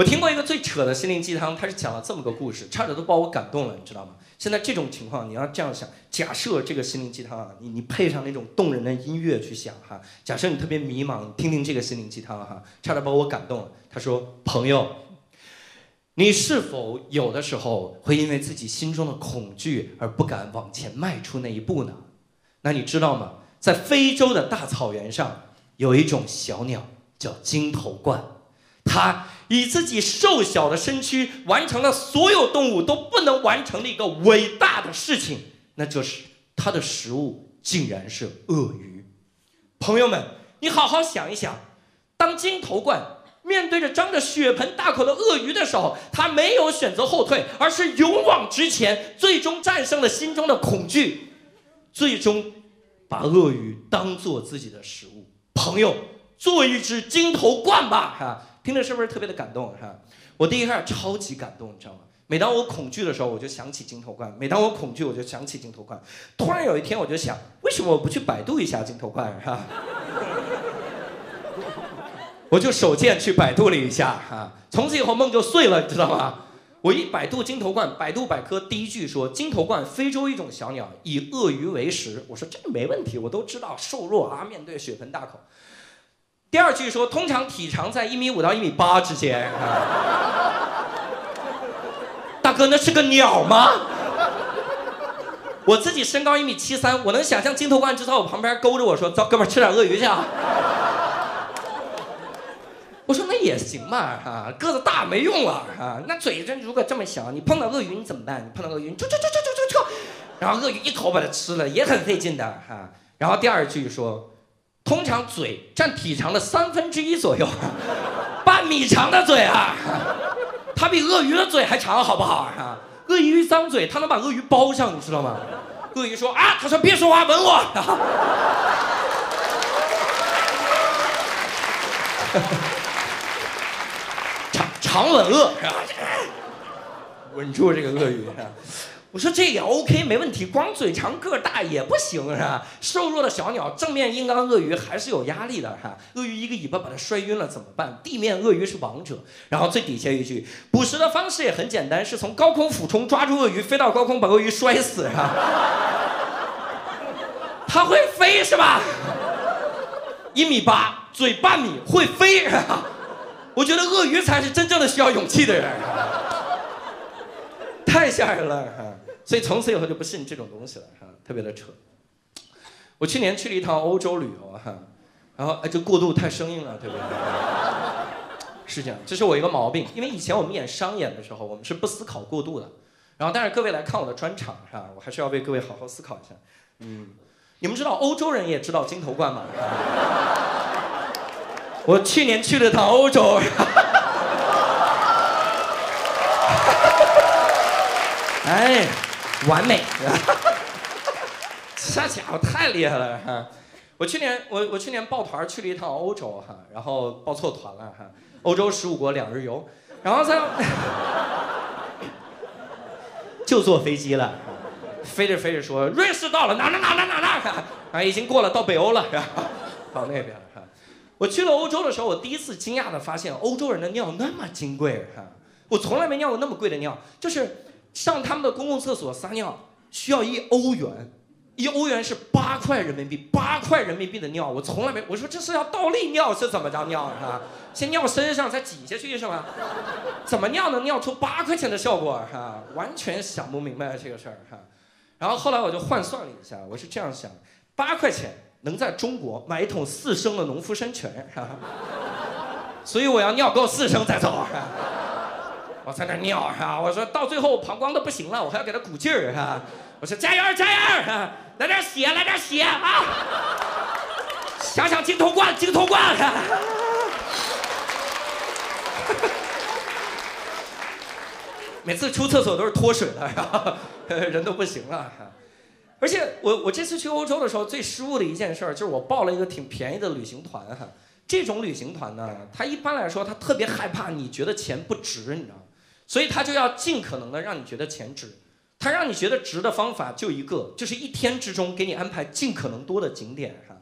我听过一个最扯的心灵鸡汤，他是讲了这么个故事，差点都把我感动了，你知道吗？现在这种情况，你要这样想，假设这个心灵鸡汤啊，你你配上那种动人的音乐去想哈，假设你特别迷茫，听听这个心灵鸡汤哈，差点把我感动了。他说，朋友。你是否有的时候会因为自己心中的恐惧而不敢往前迈出那一步呢？那你知道吗？在非洲的大草原上，有一种小鸟叫金头冠，它以自己瘦小的身躯完成了所有动物都不能完成的一个伟大的事情，那就是它的食物竟然是鳄鱼。朋友们，你好好想一想，当金头冠。面对着张着血盆大口的鳄鱼的时候，他没有选择后退，而是勇往直前，最终战胜了心中的恐惧，最终把鳄鱼当做自己的食物。朋友，做一只金头冠吧！哈，听着是不是特别的感动？哈，我第一开始超级感动，你知道吗？每当我恐惧的时候，我就想起金头冠；每当我恐惧，我就想起金头冠。突然有一天，我就想，为什么我不去百度一下金头冠？哈。我就手贱去百度了一下，哈，从此以后梦就碎了，你知道吗？我一百度金头冠，百度百科第一句说金头冠，非洲一种小鸟，以鳄鱼为食。我说这个没问题，我都知道，瘦弱啊，面对血盆大口。第二句说通常体长在一米五到一米八之间。啊 大哥，那是个鸟吗？我自己身高一米七三，我能想象金头冠就在我旁边勾着我说：“走，哥们吃点鳄鱼去啊。”我说那也行嘛，哈，个子大没用了，哈，那嘴真如果这么小，你碰到鳄鱼你怎么办？你碰到鳄鱼，啾啾啾啾啾啾，然后鳄鱼一口把它吃了，也很费劲的，哈。然后第二句说，通常嘴占体长的三分之一左右，半米长的嘴啊，它比鳄鱼的嘴还长，好不好？啊，鳄鱼一张嘴，它能把鳄鱼包上，你知道吗？鳄鱼说啊，他说别说话，吻我。长长吻鳄是吧？稳住这个鳄鱼？我说这也 OK，没问题。光嘴长个大也不行是吧？瘦弱的小鸟正面硬刚鳄鱼还是有压力的哈。鳄鱼一个尾巴把它摔晕了怎么办？地面鳄鱼是王者。然后最底下一句，捕食的方式也很简单，是从高空俯冲抓住鳄鱼，飞到高空把鳄鱼摔死是吧？它会飞是吧？一米八，嘴半米，会飞是吧？我觉得鳄鱼才是真正的需要勇气的人，太吓人了！所以从此以后就不信这种东西了哈，特别的扯。我去年去了一趟欧洲旅游哈，然后哎，这过渡太生硬了，对不对？是这样，这是我一个毛病，因为以前我们演商演的时候，我们是不思考过渡的。然后，但是各位来看我的专场是吧？我还是要为各位好好思考一下。嗯，你们知道欧洲人也知道金头冠吗？我去年去了趟欧洲，哎，完美，这家伙太厉害了哈！我去年我我去年抱团去了一趟欧洲哈，然后报错团了哈，欧洲十五国两日游，然后在 就坐飞机了，飞着飞着说瑞士到了哪哪哪哪哪哪，啊已经过了到北欧了，到那边了哈。我去了欧洲的时候，我第一次惊讶的发现欧洲人的尿那么金贵哈，我从来没尿过那么贵的尿，就是上他们的公共厕所撒尿需要一欧元。一欧元是八块人民币，八块人民币的尿，我从来没我说这是要倒立尿是怎么着尿啊？先尿身上再挤下去是吧？怎么尿能尿出八块钱的效果哈？完全想不明白这个事儿哈。然后后来我就换算了一下，我是这样想：八块钱能在中国买一桶四升的农夫山泉哈，所以我要尿够四升再走哈。我在那尿哈，我说到最后膀胱都不行了，我还要给他鼓劲儿哈。我说加油加油哈。来点血，来点血啊！想想金头冠，金头冠。每次出厕所都是脱水的，然 后人都不行了。而且我我这次去欧洲的时候，最失误的一件事就是我报了一个挺便宜的旅行团哈。这种旅行团呢，他一般来说他特别害怕你觉得钱不值，你知道吗？所以他就要尽可能的让你觉得钱值。他让你觉得值的方法就一个，就是一天之中给你安排尽可能多的景点哈。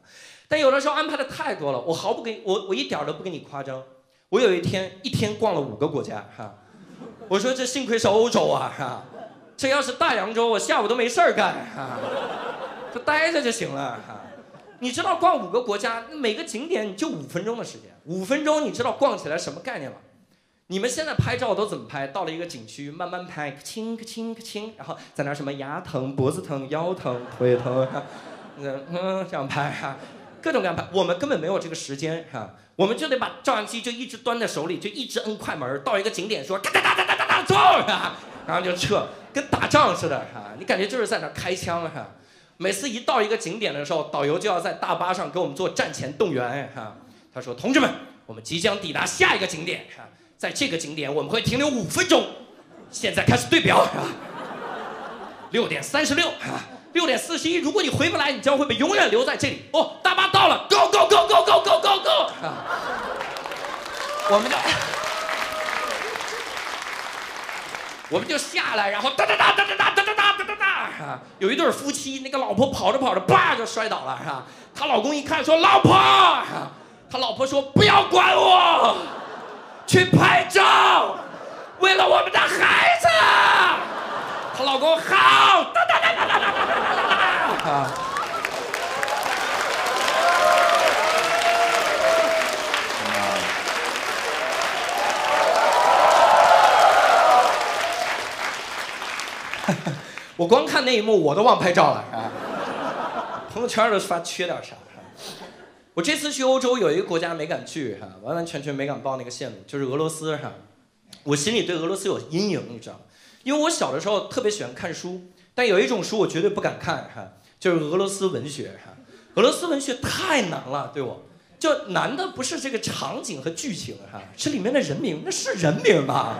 但有的时候安排的太多了，我毫不给我我一点都不跟你夸张。我有一天一天逛了五个国家哈。我说这幸亏是欧洲啊哈，这要是大洋洲，我下午都没事儿干哈，就待着就行了哈。你知道逛五个国家，每个景点就五分钟的时间，五分钟你知道逛起来什么概念吗？你们现在拍照都怎么拍？到了一个景区，慢慢拍，轻个轻个轻，然后在那什么牙疼、脖子疼、腰疼、腿疼，嗯嗯这样拍哈，各种各样拍。我们根本没有这个时间哈，我们就得把照相机就一直端在手里，就一直摁快门，到一个景点说哒哒哒哒哒哒哒走，然后就撤，跟打仗似的哈，你感觉就是在那开枪哈。每次一到一个景点的时候，导游就要在大巴上给我们做战前动员哈。他说：“同志们，我们即将抵达下一个景点哈。”在这个景点，我们会停留五分钟。现在开始对表，六点三十六，六点四十一。如果你回不来，你将会被永远留在这里。哦，大巴到了，Go Go Go Go Go Go Go Go！我们就，我们就下来，然后哒哒哒哒哒哒哒哒哒哒哒。有一对夫妻，那个老婆跑着跑着，叭就摔倒了，是吧？她老公一看说：“老婆。”他老婆说：“不要管我。”去拍照，为了我们的孩子。她老公好，哒哒哒哒哒哒哒哒哒。我光看那一幕，我都忘拍照了，啊。朋友圈都发缺点啥。我这次去欧洲有一个国家没敢去哈，完完全全没敢报那个线路，就是俄罗斯哈。我心里对俄罗斯有阴影，你知道吗？因为我小的时候特别喜欢看书，但有一种书我绝对不敢看哈，就是俄罗斯文学哈。俄罗斯文学太难了，对我，就难的不是这个场景和剧情哈，是里面的人名，那是人名吗？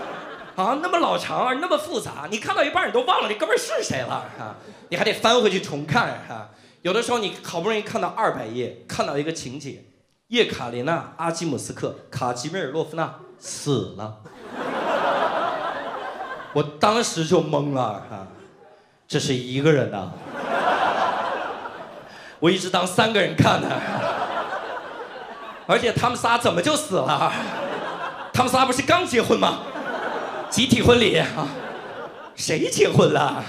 啊，那么老长，那么复杂，你看到一半你都忘了你哥们是谁了哈，你还得翻回去重看哈。有的时候你好不容易看到二百页，看到一个情节，叶卡琳娜·阿基姆斯克卡吉米尔洛夫娜死了，我当时就懵了哈，这是一个人呐，我一直当三个人看呢，而且他们仨怎么就死了？他们仨不是刚结婚吗？集体婚礼啊，谁结婚了？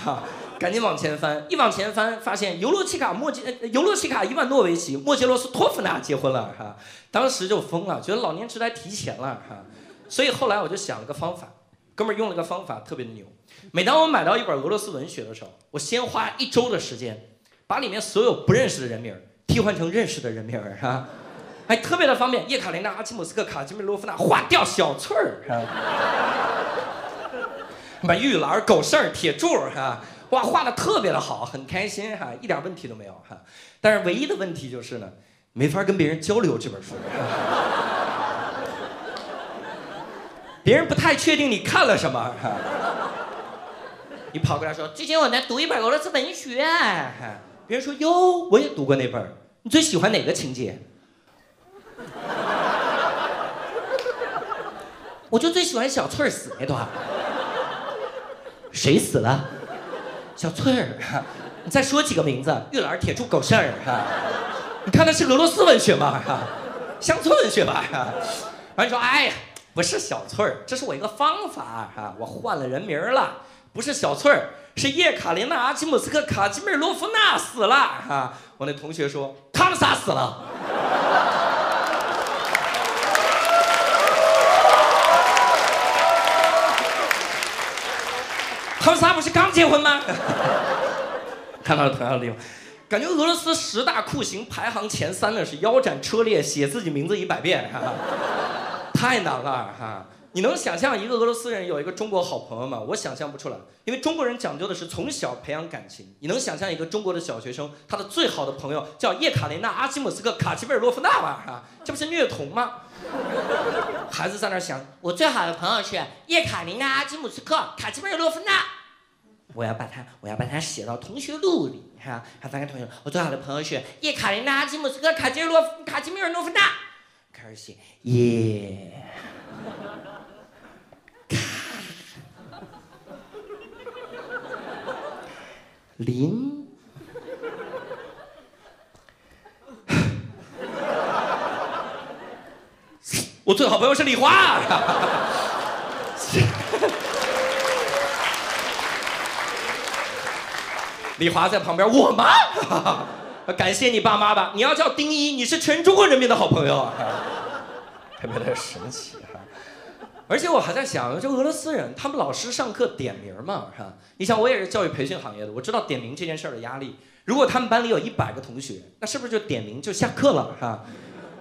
赶紧往前翻，一往前翻，发现尤罗奇卡莫杰尤罗奇卡伊万诺维奇莫杰罗斯托夫娜结婚了哈，当时就疯了，觉得老年痴呆提前了哈，所以后来我就想了个方法，哥们儿用了个方法特别牛，每当我买到一本俄罗斯文学的时候，我先花一周的时间，把里面所有不认识的人名替换成认识的人名儿哈，哎，特别的方便，叶卡琳娜阿基姆斯克卡基米洛夫娜划掉小翠儿哈，把玉兰狗剩铁柱哈。哇，画的特别的好，很开心哈，一点问题都没有哈。但是唯一的问题就是呢，没法跟别人交流这本书，别人不太确定你看了什么哈。你跑过来说，最近我在读一本俄罗斯文学，别人说哟，我也读过那本。你最喜欢哪个情节？我就最喜欢小翠儿死那段。谁死了？小翠儿。你再说几个名字？玉兰、铁柱、狗剩儿。你看的是俄罗斯文学吗？乡村文学吧？哈，完你说，哎呀，不是小翠儿，这是我一个方法哈，我换了人名了，不是小翠儿，是叶卡琳娜·阿基姆斯克·卡基米尔洛夫娜死了哈。我那同学说，他们仨死了。他们仨不是刚结婚吗？看到了同样的地方，感觉俄罗斯十大酷刑排行前三的是腰斩车裂，写自己名字一百遍，哈哈太难了哈！你能想象一个俄罗斯人有一个中国好朋友吗？我想象不出来，因为中国人讲究的是从小培养感情。你能想象一个中国的小学生，他的最好的朋友叫叶卡琳娜·阿基姆斯克·卡奇贝尔洛夫娜吗？哈，这不是虐童吗？孩子在那想，我最好的朋友是叶卡琳娜·阿基姆斯克·卡奇贝尔洛夫娜。我要把它，我要把它写到同学录里，哈，还发给同学。我最好的朋友是叶卡琳娜·基姆斯科·卡吉洛卡吉米尔诺夫娜。开始写叶卡林。我最好朋友是李华。李华在旁边，我吗？感谢你爸妈吧。你要叫丁一，你是全中国人民的好朋友，啊特别的神奇哈。而且我还在想，这俄罗斯人，他们老师上课点名嘛，是吧？你想，我也是教育培训行业的，我知道点名这件事儿的压力。如果他们班里有一百个同学，那是不是就点名就下课了，是吧？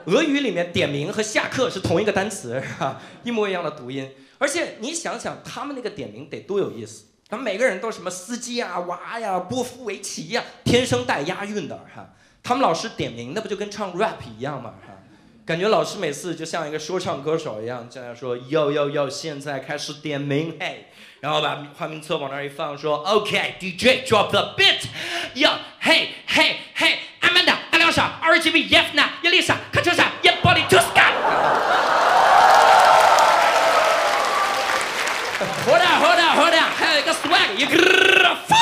俄语里面点名和下课是同一个单词，是吧？一模一样的读音。而且你想想，他们那个点名得多有意思。他们每个人都什么司机啊、娃呀、波夫维奇呀，天生带押韵的哈。他们老师点名，那不就跟唱 rap 一样吗？哈，感觉老师每次就像一个说唱歌手一样，这样说要要要，现在开始点名，嘿，然后把花名册往那儿一放，说 OK，DJ drop the beat，要嘿嘿嘿，阿曼达、阿廖沙、RGB、耶夫娜、叶丽莎、卡车莎、叶波利图斯卡。Hold on, hold on, hold on，还有一个 swag，一个放。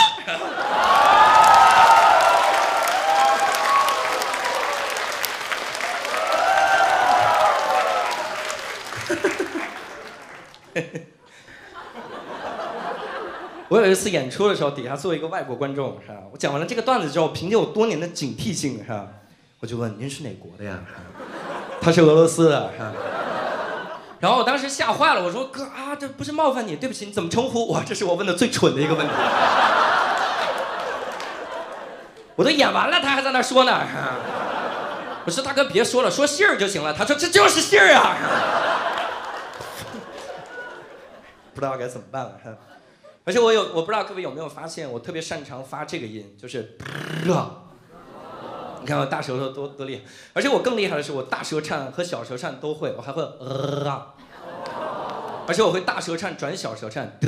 我有一次演出的时候，底下坐一个外国观众，是吧？我讲完了这个段子之后，凭借我多年的警惕性，是吧？我就问您是哪国的呀？他是俄罗斯的，是吧？然后我当时吓坏了，我说哥啊，这不是冒犯你，对不起，你怎么称呼我？这是我问的最蠢的一个问题。我都演完了，他还在那说呢。我说大哥别说了，说姓儿就行了。他说这就是姓儿啊。不知道该怎么办了哈。而且我有，我不知道各位有没有发现，我特别擅长发这个音，就是。你看我大舌头多多厉害，而且我更厉害的是，我大舌颤和小舌颤都会，我还会呃，而且我会大舌颤转小舌颤，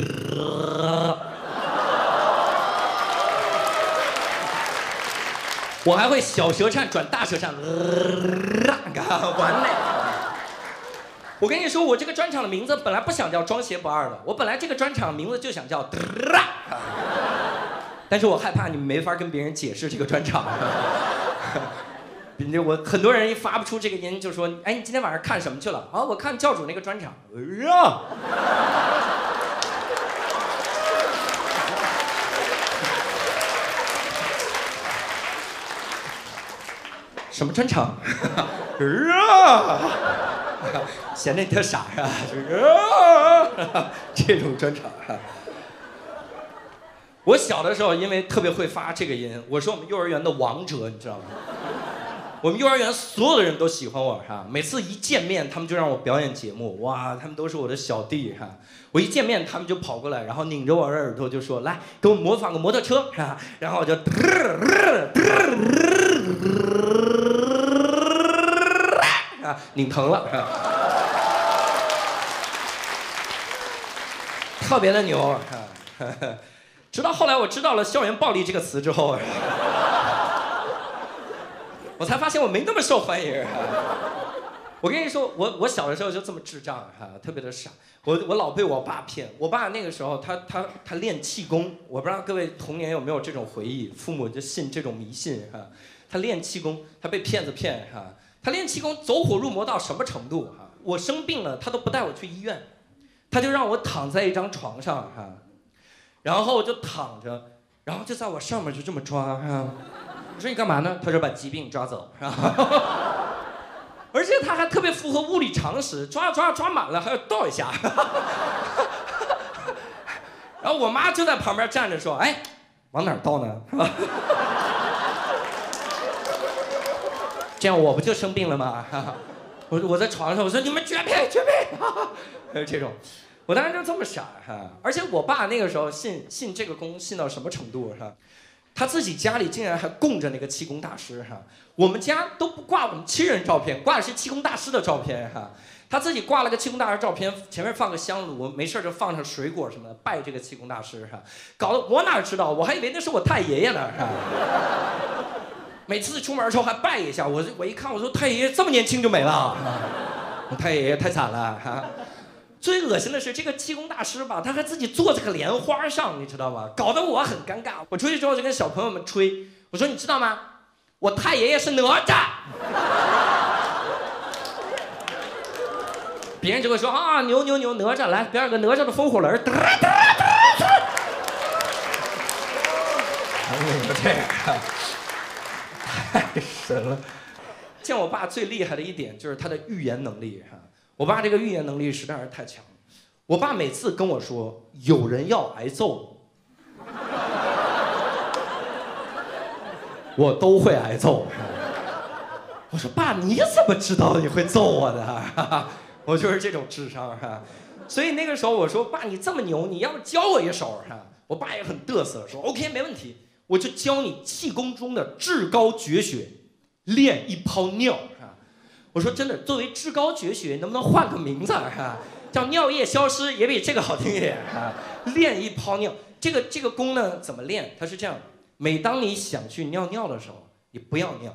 我还会小舌颤转大舌颤，呃完美。我跟你说，我这个专场的名字本来不想叫装鞋不二的，我本来这个专场名字就想叫，但是我害怕你们没法跟别人解释这个专场。我很多人一发不出这个音，就说：“哎，你今天晚上看什么去了？”啊，我看教主那个专场。什么专场？啊，显得你特傻是吧？啊，这种专场。我小的时候，因为特别会发这个音，我是我们幼儿园的王者，你知道吗？我们幼儿园所有的人都喜欢我，哈，每次一见面，他们就让我表演节目，哇，他们都是我的小弟，哈。我一见面，他们就跑过来，然后拧着我的耳朵就说：“来，给我模仿个摩托车，是吧？”然后我就，啊，拧疼了，是吧？特别的牛，直到后来我知道了“校园暴力”这个词之后，我才发现我没那么受欢迎。我跟你说，我我小的时候就这么智障哈，特别的傻。我我老被我爸骗。我爸那个时候他他他练气功，我不知道各位童年有没有这种回忆，父母就信这种迷信哈。他练气功，他被骗子骗哈。他练气功走火入魔到什么程度哈？我生病了，他都不带我去医院，他就让我躺在一张床上哈，然后就躺着，然后就在我上面就这么抓哈。我说你干嘛呢？他说把疾病抓走，是吧？而且他还特别符合物理常识，抓抓抓满了还要倒一下。然后我妈就在旁边站着说：“哎，往哪倒呢？” 这样我不就生病了吗？我我在床上我说你们绝配绝配，还 有这种，我当时就这么傻哈。而且我爸那个时候信信这个功信到什么程度哈？他自己家里竟然还供着那个气功大师哈，我们家都不挂我们亲人照片，挂的是气功大师的照片哈。他自己挂了个气功大师照片，前面放个香炉，没事就放上水果什么的拜这个气功大师哈。搞得我哪知道，我还以为那是我太爷爷呢哈。每次出门的时候还拜一下，我我一看我说太爷爷这么年轻就没了，我太爷爷太惨了哈。最恶心的是这个气功大师吧，他还自己坐在个莲花上，你知道吗？搞得我很尴尬。我出去之后就跟小朋友们吹，我说你知道吗？我太爷爷是哪吒。别人就会说啊牛牛牛哪吒来表演个哪吒的风火轮。嘚嘚嘚嘚。这个太神了。见我爸最厉害的一点就是他的预言能力哈。我爸这个预言能力实在是太强。我爸每次跟我说有人要挨揍，我都会挨揍。我说爸，你怎么知道你会揍我的？我就是这种智商哈。所以那个时候我说爸，你这么牛，你要不教我一手哈？我爸也很嘚瑟，说 OK 没问题，我就教你气功中的至高绝学，练一泡尿啊。我说真的，作为至高绝学，能不能换个名字哈？叫尿液消失也比这个好听一点啊。练一泡尿，这个这个功呢怎么练？它是这样：每当你想去尿尿的时候，你不要尿，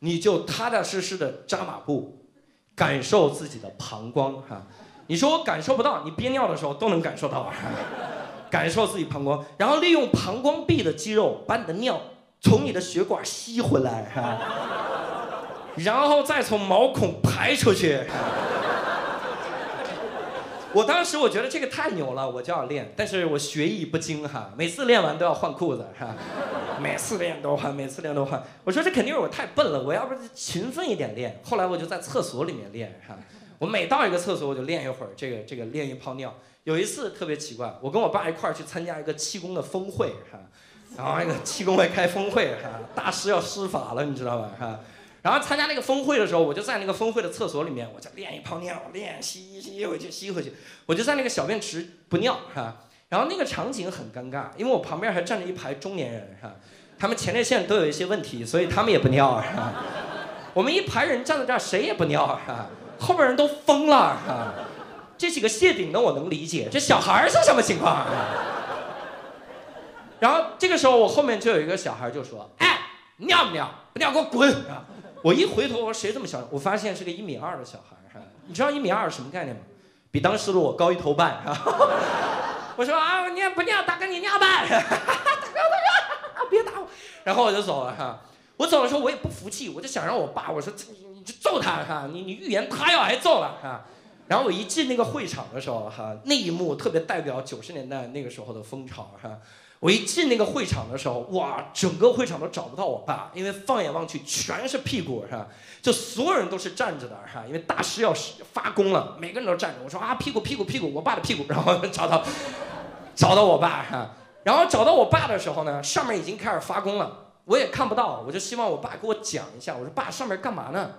你就踏踏实实的扎马步，感受自己的膀胱哈。你说我感受不到，你憋尿的时候都能感受到，感受自己膀胱，然后利用膀胱壁的肌肉把你的尿从你的血管吸回来哈。然后再从毛孔排出去。我当时我觉得这个太牛了，我就要练，但是我学艺不精哈，每次练完都要换裤子哈？每次练都换，每次练都换。我说这肯定是我太笨了，我要不勤奋一点练。后来我就在厕所里面练哈，我每到一个厕所我就练一会儿，这个这个练一泡尿。有一次特别奇怪，我跟我爸一块儿去参加一个气功的峰会哈，然后那个气功会开峰会哈，大师要施法了，你知道吧哈？然后参加那个峰会的时候，我就在那个峰会的厕所里面，我就练一泡尿，练吸吸回去，吸回去。我就在那个小便池不尿，哈。然后那个场景很尴尬，因为我旁边还站着一排中年人，哈。他们前列腺都有一些问题，所以他们也不尿，哈。我们一排人站在这儿，谁也不尿，哈。后边人都疯了，哈。这几个谢顶的我能理解，这小孩是什么情况？然后这个时候我后面就有一个小孩就说：“哎，尿不尿？不尿给我滚！”啊。我一回头，我说谁这么小？我发现是个一米二的小孩儿，你知道一米二什么概念吗？比当时的我高一头半。我说啊，尿不尿？大哥你尿吧。大哥大哥，别打我。然后我就走了哈。我走的时候我也不服气，我就想让我爸，我说你你就揍他哈，你你预言他要挨揍了哈。然后我一进那个会场的时候哈，那一幕特别代表九十年代那个时候的风潮哈。我一进那个会场的时候，哇，整个会场都找不到我爸，因为放眼望去全是屁股，是吧？就所有人都是站着的，哈，因为大师要发功了，每个人都站着。我说啊，屁股屁股屁股，我爸的屁股，然后找到，找到我爸，哈，然后找到我爸的时候呢，上面已经开始发功了，我也看不到，我就希望我爸给我讲一下。我说爸，上面干嘛呢？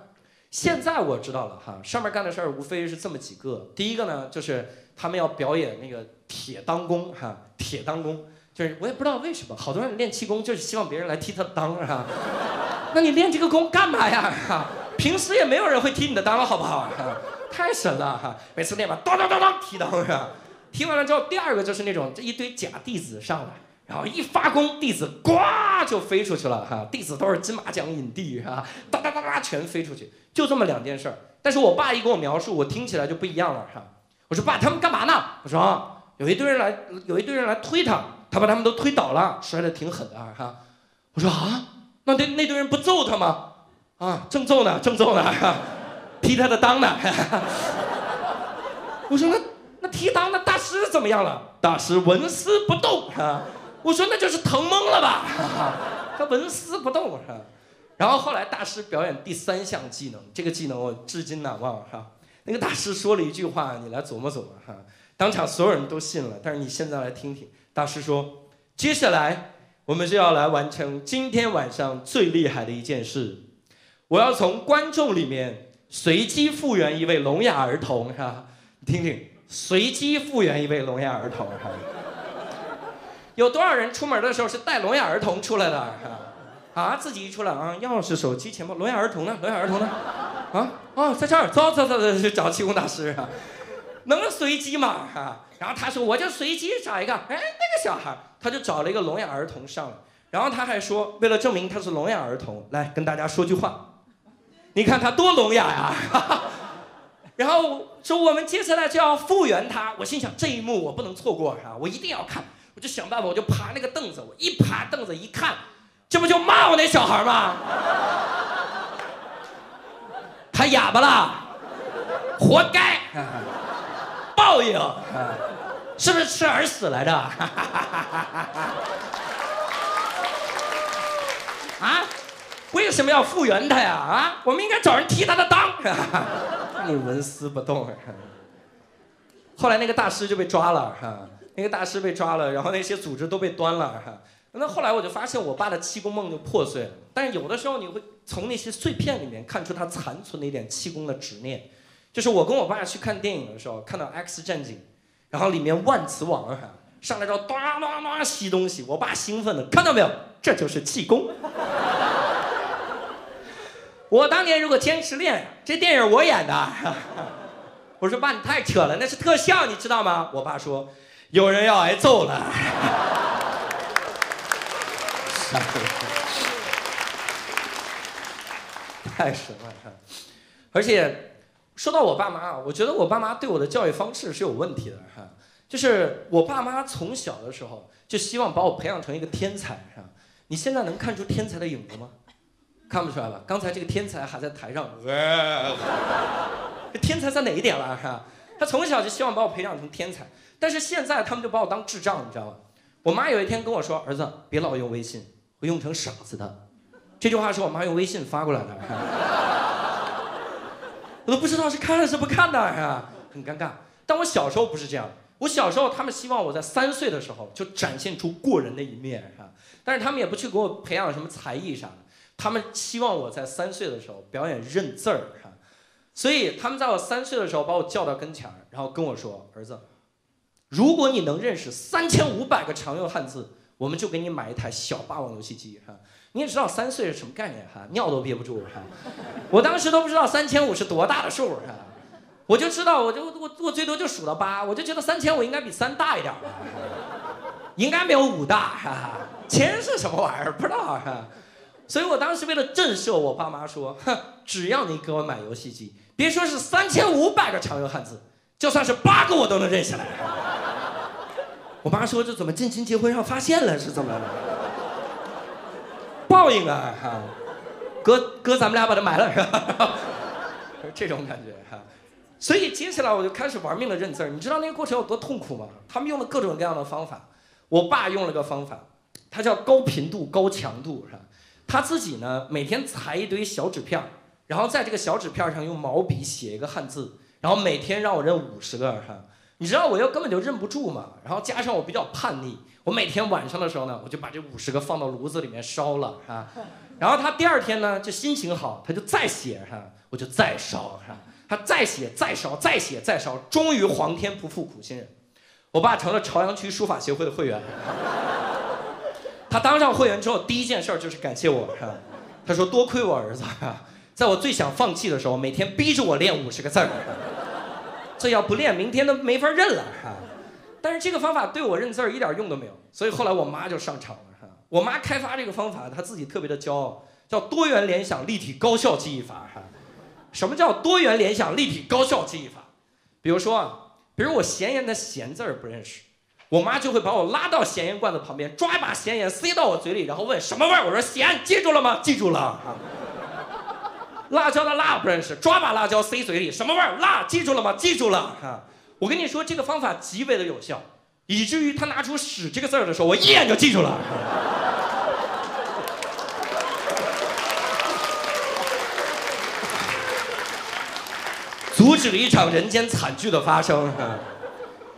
现在我知道了，哈，上面干的事儿无非是这么几个。第一个呢，就是他们要表演那个铁当功，哈，铁当功。就是我也不知道为什么，好多人练气功就是希望别人来替他当，是吧？那你练这个功干嘛呀？哈，平时也没有人会踢你的裆，好不好？太神了哈！每次练完，当当当当，踢裆是吧？踢完了之后，第二个就是那种这一堆假弟子上来，然后一发功，弟子呱就飞出去了哈，弟子都是金马奖影帝哈，哒哒哒哒全飞出去，就这么两件事儿。但是我爸一跟我描述，我听起来就不一样了哈。我说爸，他们干嘛呢？我说有一堆人来，有一堆人来推他，他把他们都推倒了，摔得挺狠的哈。我说啊，那那那堆人不揍他吗？啊，正揍呢，正揍呢，踢他的裆呢。我说那那踢裆那大师怎么样了？大师纹丝不动啊。我说那就是疼懵了吧？他纹丝不动啊？然后后来大师表演第三项技能，这个技能我至今难忘哈。那个大师说了一句话，你来琢磨琢磨哈。当场所有人都信了，但是你现在来听听，大师说，接下来我们就要来完成今天晚上最厉害的一件事，我要从观众里面随机复原一位聋哑儿童是吧？你听听，随机复原一位聋哑儿童哈。有多少人出门的时候是带聋哑儿童出来的？啊，自己一出来啊，钥匙、手机、钱包，聋哑儿童呢？聋哑儿童呢？啊啊，在这儿，走走走走，去找气功大师啊，能随机吗？哈，然后他说我就随机找一个，哎，小孩，他就找了一个聋哑儿童上来，然后他还说，为了证明他是聋哑儿童，来跟大家说句话，你看他多聋哑呀，然后说我们接下来就要复原他，我心想这一幕我不能错过啊，我一定要看。我就想办法，我就爬那个凳子，我一爬凳子一看，这不就骂我那小孩吗？他哑巴了，活该，报应，是不是吃耳屎来着？啊？为什么要复原他呀？啊？我们应该找人踢他的裆。你纹丝不动。后来那个大师就被抓了，哈。那个大师被抓了，然后那些组织都被端了哈。那后来我就发现我爸的气功梦就破碎了。但是有的时候你会从那些碎片里面看出他残存的一点气功的执念。就是我跟我爸去看电影的时候，看到《X 战警》，然后里面万磁王上来之后咚咚咚吸东西，我爸兴奋的看到没有？这就是气功。我当年如果坚持练，这电影我演的。我说爸，你太扯了，那是特效，你知道吗？我爸说。有人要挨揍了，太神了！而且说到我爸妈啊，我觉得我爸妈对我的教育方式是有问题的哈。就是我爸妈从小的时候就希望把我培养成一个天才，是吧？你现在能看出天才的影子吗？看不出来吧？刚才这个天才还在台上，这 天才在哪一点了？哈，他从小就希望把我培养成天才。但是现在他们就把我当智障，你知道吗？我妈有一天跟我说：“儿子，别老用微信，会用成傻子的。”这句话是我妈用微信发过来的，我都不知道是看还是不看的，啊，很尴尬。但我小时候不是这样，我小时候他们希望我在三岁的时候就展现出过人的一面，哈。但是他们也不去给我培养什么才艺啥的，他们希望我在三岁的时候表演认字儿，哈。所以他们在我三岁的时候把我叫到跟前儿，然后跟我说：“儿子。”如果你能认识三千五百个常用汉字，我们就给你买一台小霸王游戏机哈。你也知道三岁是什么概念哈，尿都憋不住哈。我当时都不知道三千五是多大的数哈，我就知道我就我我最多就数到八，我就觉得三千五应该比三大一点应该没有五大哈。千是什么玩意儿不知道哈。所以我当时为了震慑我爸妈说，哼，只要你给我买游戏机，别说是三千五百个常用汉字，就算是八个我都能认下来。我妈说：“这怎么近亲结婚上发现了？是怎么了？报应啊！哈，哥哥，咱们俩把它埋了，是吧？这种感觉哈。所以接下来我就开始玩命的认字儿。你知道那个过程有多痛苦吗？他们用了各种各样的方法。我爸用了个方法，他叫高频度高强度，是吧？他自己呢，每天裁一堆小纸片儿，然后在这个小纸片上用毛笔写一个汉字，然后每天让我认五十个，哈。”你知道我又根本就认不住嘛，然后加上我比较叛逆，我每天晚上的时候呢，我就把这五十个放到炉子里面烧了啊，然后他第二天呢就心情好，他就再写哈，我就再烧哈，他再写再烧再写再烧，终于皇天不负苦心人，我爸成了朝阳区书法协会的会员，他当上会员之后第一件事就是感谢我哈，他说多亏我儿子哈，在我最想放弃的时候，每天逼着我练五十个字儿。这要不练，明天都没法认了哈。但是这个方法对我认字儿一点用都没有，所以后来我妈就上场了哈。我妈开发这个方法，她自己特别的骄傲，叫多元联想立体高效记忆法哈。什么叫多元联想立体高效记忆法？比如说啊，比如我咸盐的咸字儿不认识，我妈就会把我拉到咸盐罐子旁边，抓一把咸盐塞到我嘴里，然后问什么味儿？我说咸，记住了吗？记住了啊。辣椒的辣不认识，抓把辣椒塞嘴里，什么味儿？辣，记住了吗？记住了哈。我跟你说，这个方法极为的有效，以至于他拿出“屎”这个字儿的时候，我一眼就记住了。阻止了一场人间惨剧的发生。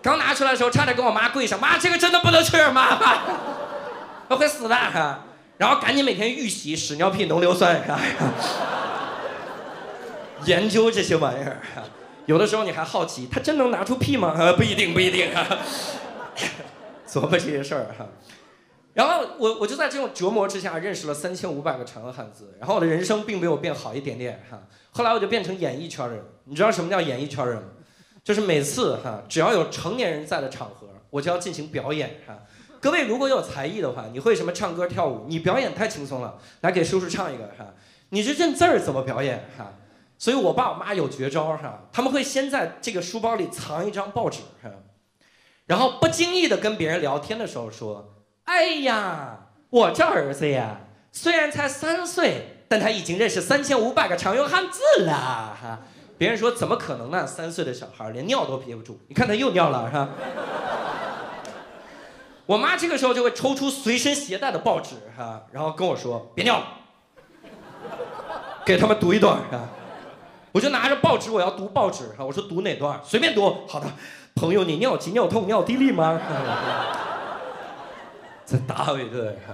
刚拿出来的时候，差点跟我妈跪下，妈，这个真的不能吃，妈，我会死的。然后赶紧每天预习屎尿屁浓硫酸，研究这些玩意儿。有的时候你还好奇，他真能拿出屁吗？呃，不一定，不一定。琢磨这些事儿哈。然后我我就在这种折磨之下认识了三千五百个长汉字，然后我的人生并没有变好一点点哈。后来我就变成演艺圈人，你知道什么叫演艺圈人吗？就是每次哈，只要有成年人在的场合，我就要进行表演哈。各位如果有才艺的话，你会什么唱歌跳舞？你表演太轻松了，来给叔叔唱一个哈。你这认字儿怎么表演哈？所以我爸我妈有绝招哈，他们会先在这个书包里藏一张报纸哈，然后不经意的跟别人聊天的时候说：“哎呀，我这儿子呀，虽然才三岁，但他已经认识三千五百个常用汉字了哈。”别人说：“怎么可能呢？三岁的小孩连尿都憋不住，你看他又尿了哈。”我妈这个时候就会抽出随身携带的报纸哈，然后跟我说：“别尿了，给他们读一段哈。”我就拿着报纸，我要读报纸哈。我说读哪段？随便读。好的，朋友，你尿急、尿痛、尿地利吗？再打我一顿哈。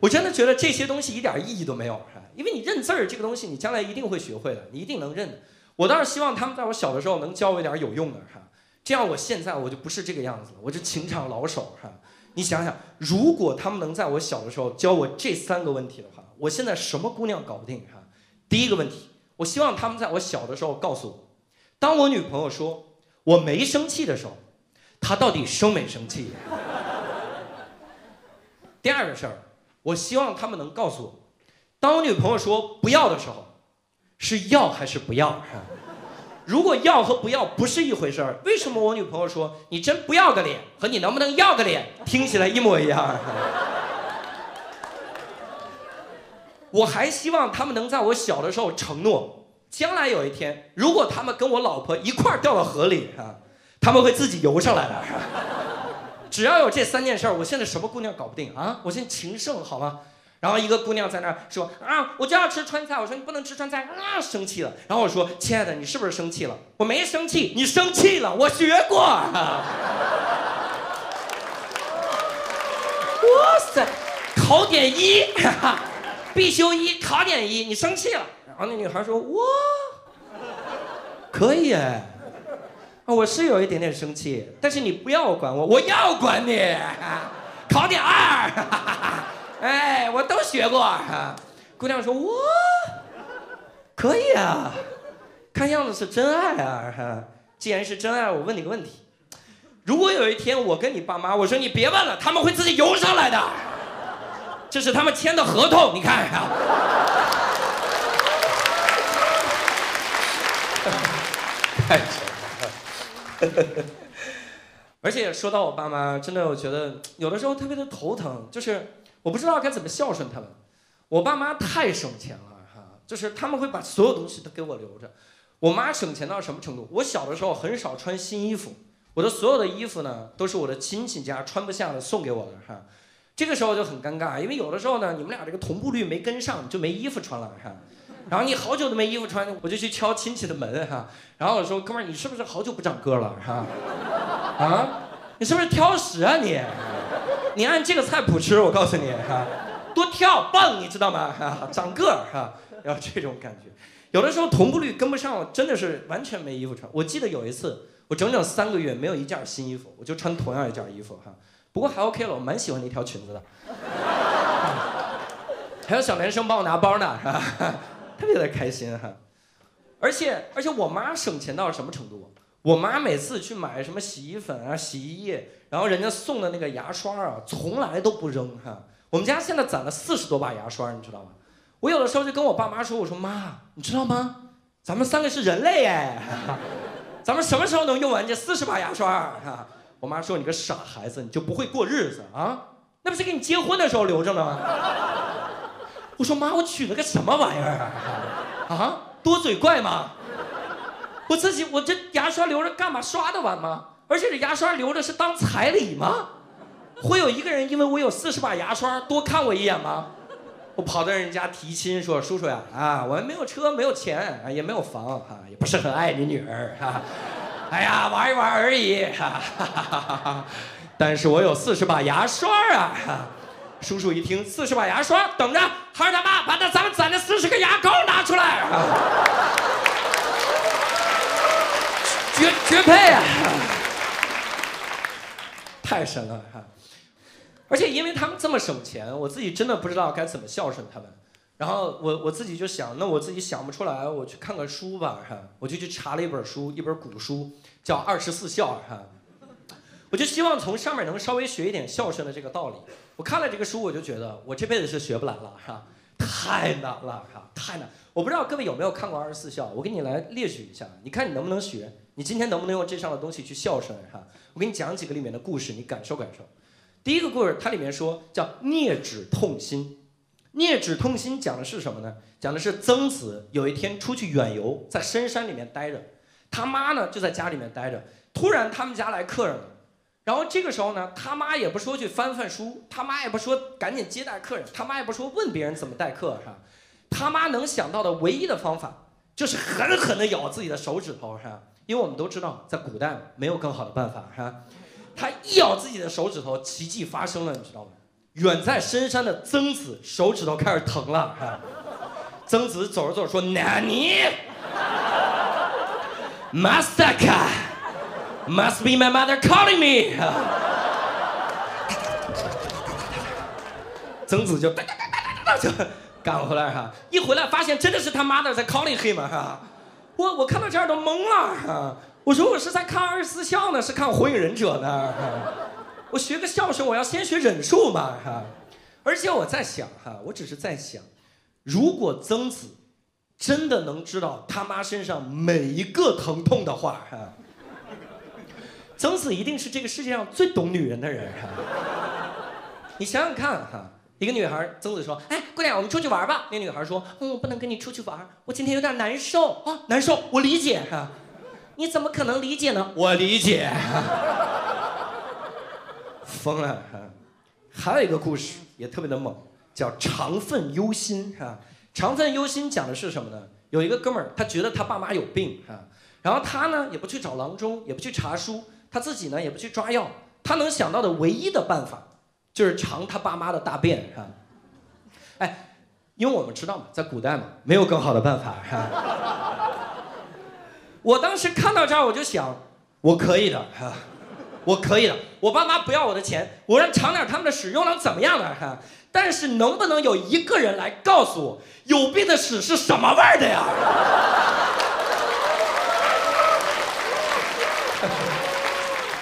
我真的觉得这些东西一点意义都没有哈，因为你认字儿这个东西，你将来一定会学会的，你一定能认。我倒是希望他们在我小的时候能教我一点有用的哈，这样我现在我就不是这个样子了，我就情场老手哈。你想想，如果他们能在我小的时候教我这三个问题的话，我现在什么姑娘搞不定哈？第一个问题。我希望他们在我小的时候告诉我，当我女朋友说我没生气的时候，她到底生没生气？第二个事儿，我希望他们能告诉我，当我女朋友说不要的时候，是要还是不要？如果要和不要不是一回事儿，为什么我女朋友说你真不要个脸和你能不能要个脸听起来一模一样？我还希望他们能在我小的时候承诺，将来有一天，如果他们跟我老婆一块儿掉到河里啊，他们会自己游上来的。只要有这三件事，我现在什么姑娘搞不定啊？我现在情圣好吗？然后一个姑娘在那说啊，我就要吃川菜。我说你不能吃川菜啊，生气了。然后我说亲爱的，你是不是生气了？我没生气，你生气了，我学过。哇塞，考点一。必修一考点一，你生气了。然后那女孩说：“哇，可以哎，我是有一点点生气，但是你不要管我，我要管你。考点二，哎，我都学过。”姑娘说：“哇，可以啊，看样子是真爱啊。既然是真爱，我问你个问题：如果有一天我跟你爸妈，我说你别问了，他们会自己游上来的。”这是他们签的合同，你看呀。太扯了。而且说到我爸妈，真的我觉得有的时候特别的头疼，就是我不知道该怎么孝顺他们。我爸妈太省钱了哈，就是他们会把所有东西都给我留着。我妈省钱到什么程度？我小的时候很少穿新衣服，我的所有的衣服呢，都是我的亲戚家穿不下的送给我的哈。这个时候就很尴尬，因为有的时候呢，你们俩这个同步率没跟上，就没衣服穿了，哈。然后你好久都没衣服穿，我就去敲亲戚的门，哈。然后我说：“哥们儿，你是不是好久不长个了，哈？啊，你是不是挑食啊你？你按这个菜谱吃，我告诉你，哈，多跳棒，你知道吗？哈，长个儿，哈，要这种感觉。有的时候同步率跟不上，真的是完全没衣服穿。我记得有一次，我整整三个月没有一件新衣服，我就穿同样一件衣服，哈。”不过还 OK 了，我蛮喜欢那条裙子的。还有小男生帮我拿包呢，特别的开心哈。而且而且我妈省钱到什么程度？我妈每次去买什么洗衣粉啊、洗衣液，然后人家送的那个牙刷啊，从来都不扔哈。我们家现在攒了四十多把牙刷，你知道吗？我有的时候就跟我爸妈说：“我说妈，你知道吗？咱们三个是人类哎，咱们什么时候能用完这四十把牙刷啊？”我妈说：“你个傻孩子，你就不会过日子啊？那不是给你结婚的时候留着呢吗？” 我说：“妈，我娶了个什么玩意儿啊？多嘴怪吗？我自己我这牙刷留着干嘛？刷得完吗？而且这牙刷留着是当彩礼吗？会有一个人因为我有四十把牙刷多看我一眼吗？”我跑到人家提亲，说：“叔叔呀，啊，我没有车，没有钱，也没有房，哈，也不是很爱你女儿，哈，哎呀，玩一玩而已，哈哈哈哈，但是我有四十把牙刷啊！”叔叔一听，四十把牙刷，等着，孩儿他妈把那咱们攒的四十个牙膏拿出来，绝绝配啊！太神了哈！而且因为他们这么省钱，我自己真的不知道该怎么孝顺他们。然后我我自己就想，那我自己想不出来，我去看个书吧哈。我就去查了一本书，一本古书，叫《二十四孝》哈。我就希望从上面能稍微学一点孝顺的这个道理。我看了这个书，我就觉得我这辈子是学不来了哈，太难了哈，太难。我不知道各位有没有看过《二十四孝》，我给你来列举一下，你看你能不能学？你今天能不能用这上的东西去孝顺哈？我给你讲几个里面的故事，你感受感受。第一个故事，它里面说叫啮指痛心。啮指痛心讲的是什么呢？讲的是曾子有一天出去远游，在深山里面待着，他妈呢就在家里面待着。突然他们家来客人了，然后这个时候呢，他妈也不说去翻翻书，他妈也不说赶紧接待客人，他妈也不说问别人怎么待客，是吧？他妈能想到的唯一的方法就是狠狠地咬自己的手指头，是吧？因为我们都知道，在古代没有更好的办法，是吧？他一咬自己的手指头，奇迹发生了，你知道吗？远在深山的曾子手指头开始疼了。曾子走着走着说：“纳尼？Masaka must be my mother calling me。”曾子就哒哒哒哒哒就赶回来哈，一回来发现真的是他妈的在 calling him 哈，我我看到这儿都懵了哈。我说我是在看二十四孝呢，是看火影忍者呢。我学个孝顺，我要先学忍术嘛哈。而且我在想哈，我只是在想，如果曾子真的能知道他妈身上每一个疼痛的话哈，曾子一定是这个世界上最懂女人的人哈。你想想看哈，一个女孩，曾子说：“哎，姑娘，我们出去玩吧。”那女孩说：“嗯，我不能跟你出去玩，我今天有点难受啊，难受，我理解哈。”你怎么可能理解呢？我理解，疯了哈！还有一个故事也特别的猛，叫长愤忧心哈。长愤忧心讲的是什么呢？有一个哥们儿，他觉得他爸妈有病哈，然后他呢也不去找郎中，也不去查书，他自己呢也不去抓药，他能想到的唯一的办法就是尝他爸妈的大便哈。哎，因为我们知道嘛，在古代嘛，没有更好的办法哈。我当时看到这儿，我就想，我可以的哈，我可以的。我爸妈不要我的钱，我让尝点他们的屎，又能怎么样呢？哈，但是能不能有一个人来告诉我，有病的屎是什么味儿的呀？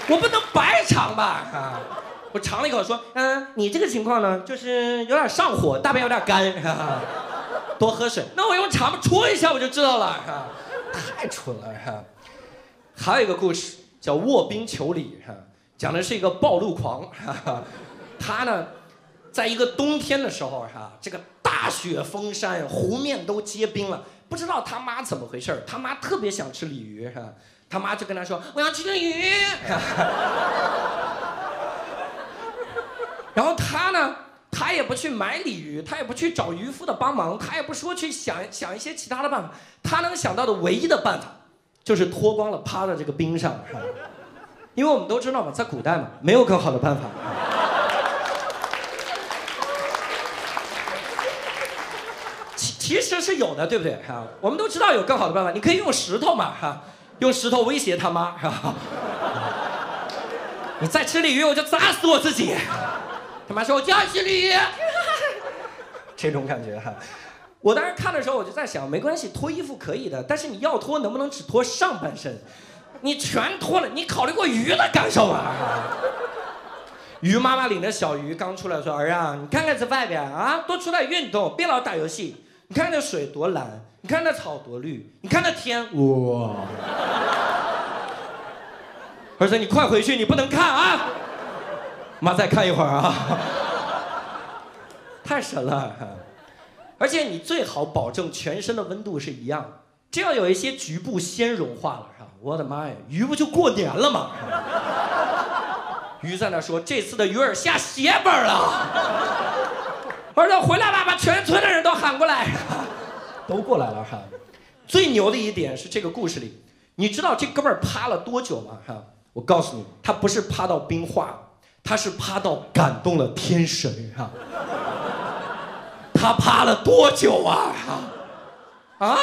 我不能白尝吧？哈，我尝了一口，说，嗯，你这个情况呢，就是有点上火，大便有点干，哈哈，多喝水。那我用茶吧戳一下，我就知道了，哈。太蠢了哈！还有一个故事叫《卧冰求鲤》哈，讲的是一个暴露狂哈，他呢，在一个冬天的时候哈，这个大雪封山，湖面都结冰了，不知道他妈怎么回事他妈特别想吃鲤鱼哈，他妈就跟他说：“我要吃鲤鱼。”然后他呢？他也不去买鲤鱼，他也不去找渔夫的帮忙，他也不说去想想一些其他的办法，他能想到的唯一的办法，就是脱光了趴在这个冰上，因为我们都知道嘛，在古代嘛，没有更好的办法。其其实是有的，对不对？哈，我们都知道有更好的办法，你可以用石头嘛，哈，用石头威胁他妈，是吧？你再吃鲤鱼，我就砸死我自己。他妈说：“我就要吃鲤鱼。”这种感觉哈，我当时看的时候，我就在想，没关系，脱衣服可以的，但是你要脱，能不能只脱上半身？你全脱了，你考虑过鱼的感受吗？鱼妈妈领着小鱼刚出来说：“儿啊，你看看这外边啊，多出来运动，别老打游戏。你看那水多蓝，你看那草多绿，你看那天哇！儿子，你快回去，你不能看啊！妈再看一会儿啊！太神了，而且你最好保证全身的温度是一样的，这样有一些局部先融化了，是吧？我的妈呀，鱼不就过年了吗？鱼在那说：“这次的鱼饵下血本了。”儿子回来吧，把全村的人都喊过来，都过来了哈。最牛的一点是这个故事里，你知道这哥们儿趴了多久吗？哈，我告诉你，他不是趴到冰化，他是趴到感动了天神哈。他趴了多久啊？啊，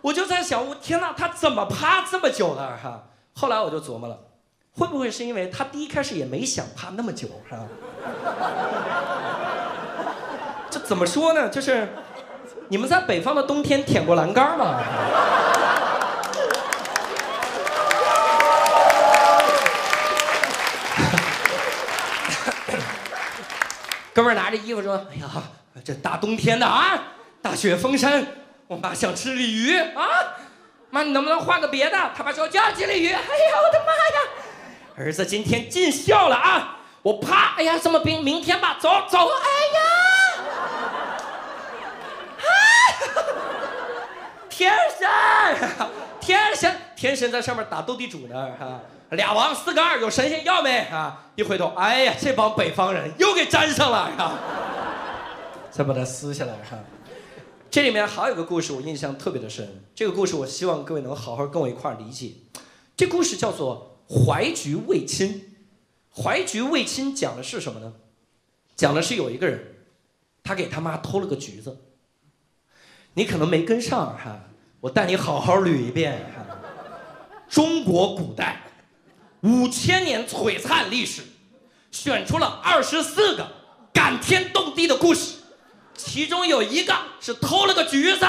我就在想，我天哪，他怎么趴这么久的哈？后来我就琢磨了。会不会是因为他第一开始也没想趴那么久，是吧？这怎么说呢？就是你们在北方的冬天舔过栏杆吗？哥们儿拿着衣服说：“哎呀，这大冬天的啊，大雪封山，我妈想吃鲤鱼啊，妈你能不能换个别的？”他妈说：“就要吃鲤鱼。”哎呀，我的妈呀！儿子今天尽孝了啊！我啪，哎呀，这么冰，明天吧，走走，哎呀，啊，天神，天神，天神在上面打斗地主呢，哈，俩王四个二，有神仙要没？啊，一回头，哎呀，这帮北方人又给粘上了，哈，再把它撕下来，哈。这里面还有一个故事，我印象特别的深。这个故事，我希望各位能好好跟我一块儿理解。这故事叫做。怀菊为亲，怀菊为亲讲的是什么呢？讲的是有一个人，他给他妈偷了个橘子。你可能没跟上哈，我带你好好捋一遍哈。中国古代五千年璀璨历史，选出了二十四个感天动地的故事，其中有一个是偷了个橘子。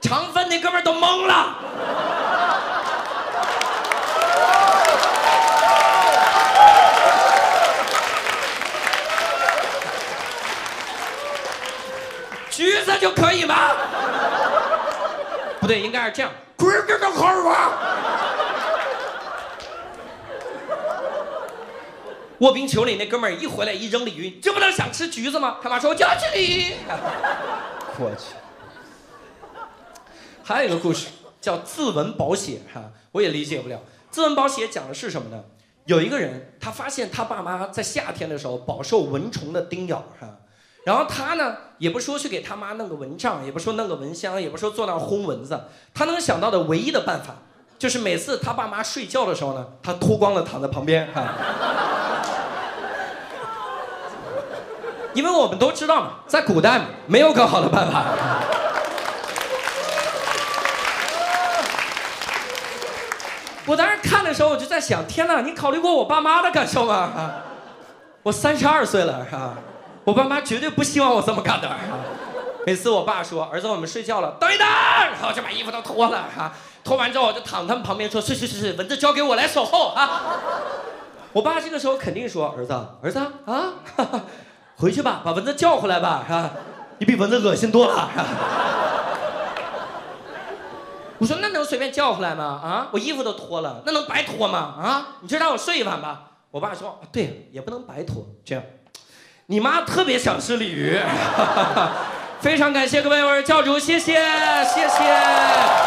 长分那哥们儿都懵了。橘子就可以吗？不对，应该是这样。卧冰求鲤那哥们儿一回来一扔鲤鱼，这不能想吃橘子吗？他妈说我就要吃鲤鱼。我去。还有一个故事叫自刎保险哈，我也理解不了。自刎保险讲的是什么呢？有一个人他发现他爸妈在夏天的时候饱受蚊虫的叮咬哈。然后他呢，也不说去给他妈弄个蚊帐，也不说弄个蚊香，也不说坐那儿轰蚊子，他能想到的唯一的办法，就是每次他爸妈睡觉的时候呢，他脱光了躺在旁边哈。因为我们都知道嘛，在古代没有更好的办法。我当时看的时候，我就在想，天哪，你考虑过我爸妈的感受吗？我三十二岁了，啊？我爸妈绝对不希望我这么干的。每次我爸说：“儿子，我们睡觉了，等一等。”然后就把衣服都脱了哈，脱完之后我就躺他们旁边说：“睡睡睡睡，蚊子交给我来守候啊。”我爸这个时候肯定说：“儿子，儿子啊，回去吧，把蚊子叫回来吧，是吧？你比蚊子恶心多了。”我说：“那能随便叫回来吗？啊，我衣服都脱了，那能白脱吗？啊，你就让我睡一晚吧。”我爸说：“对，也不能白脱，这样。”你妈特别想吃鲤鱼，非常感谢各位我是教主，谢谢谢谢。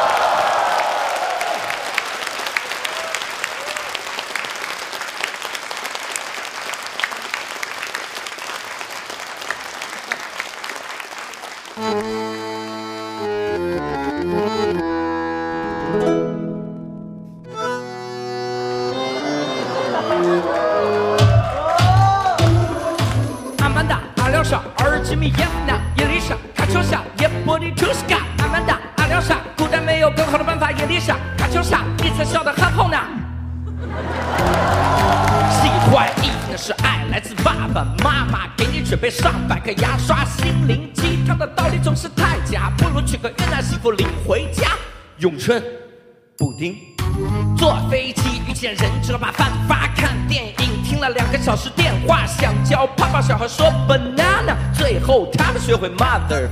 布丁坐飞机遇见忍者，把饭发看电影，听了两个小时电话，想教胖胖小孩说 banana。最后他们学会 mother。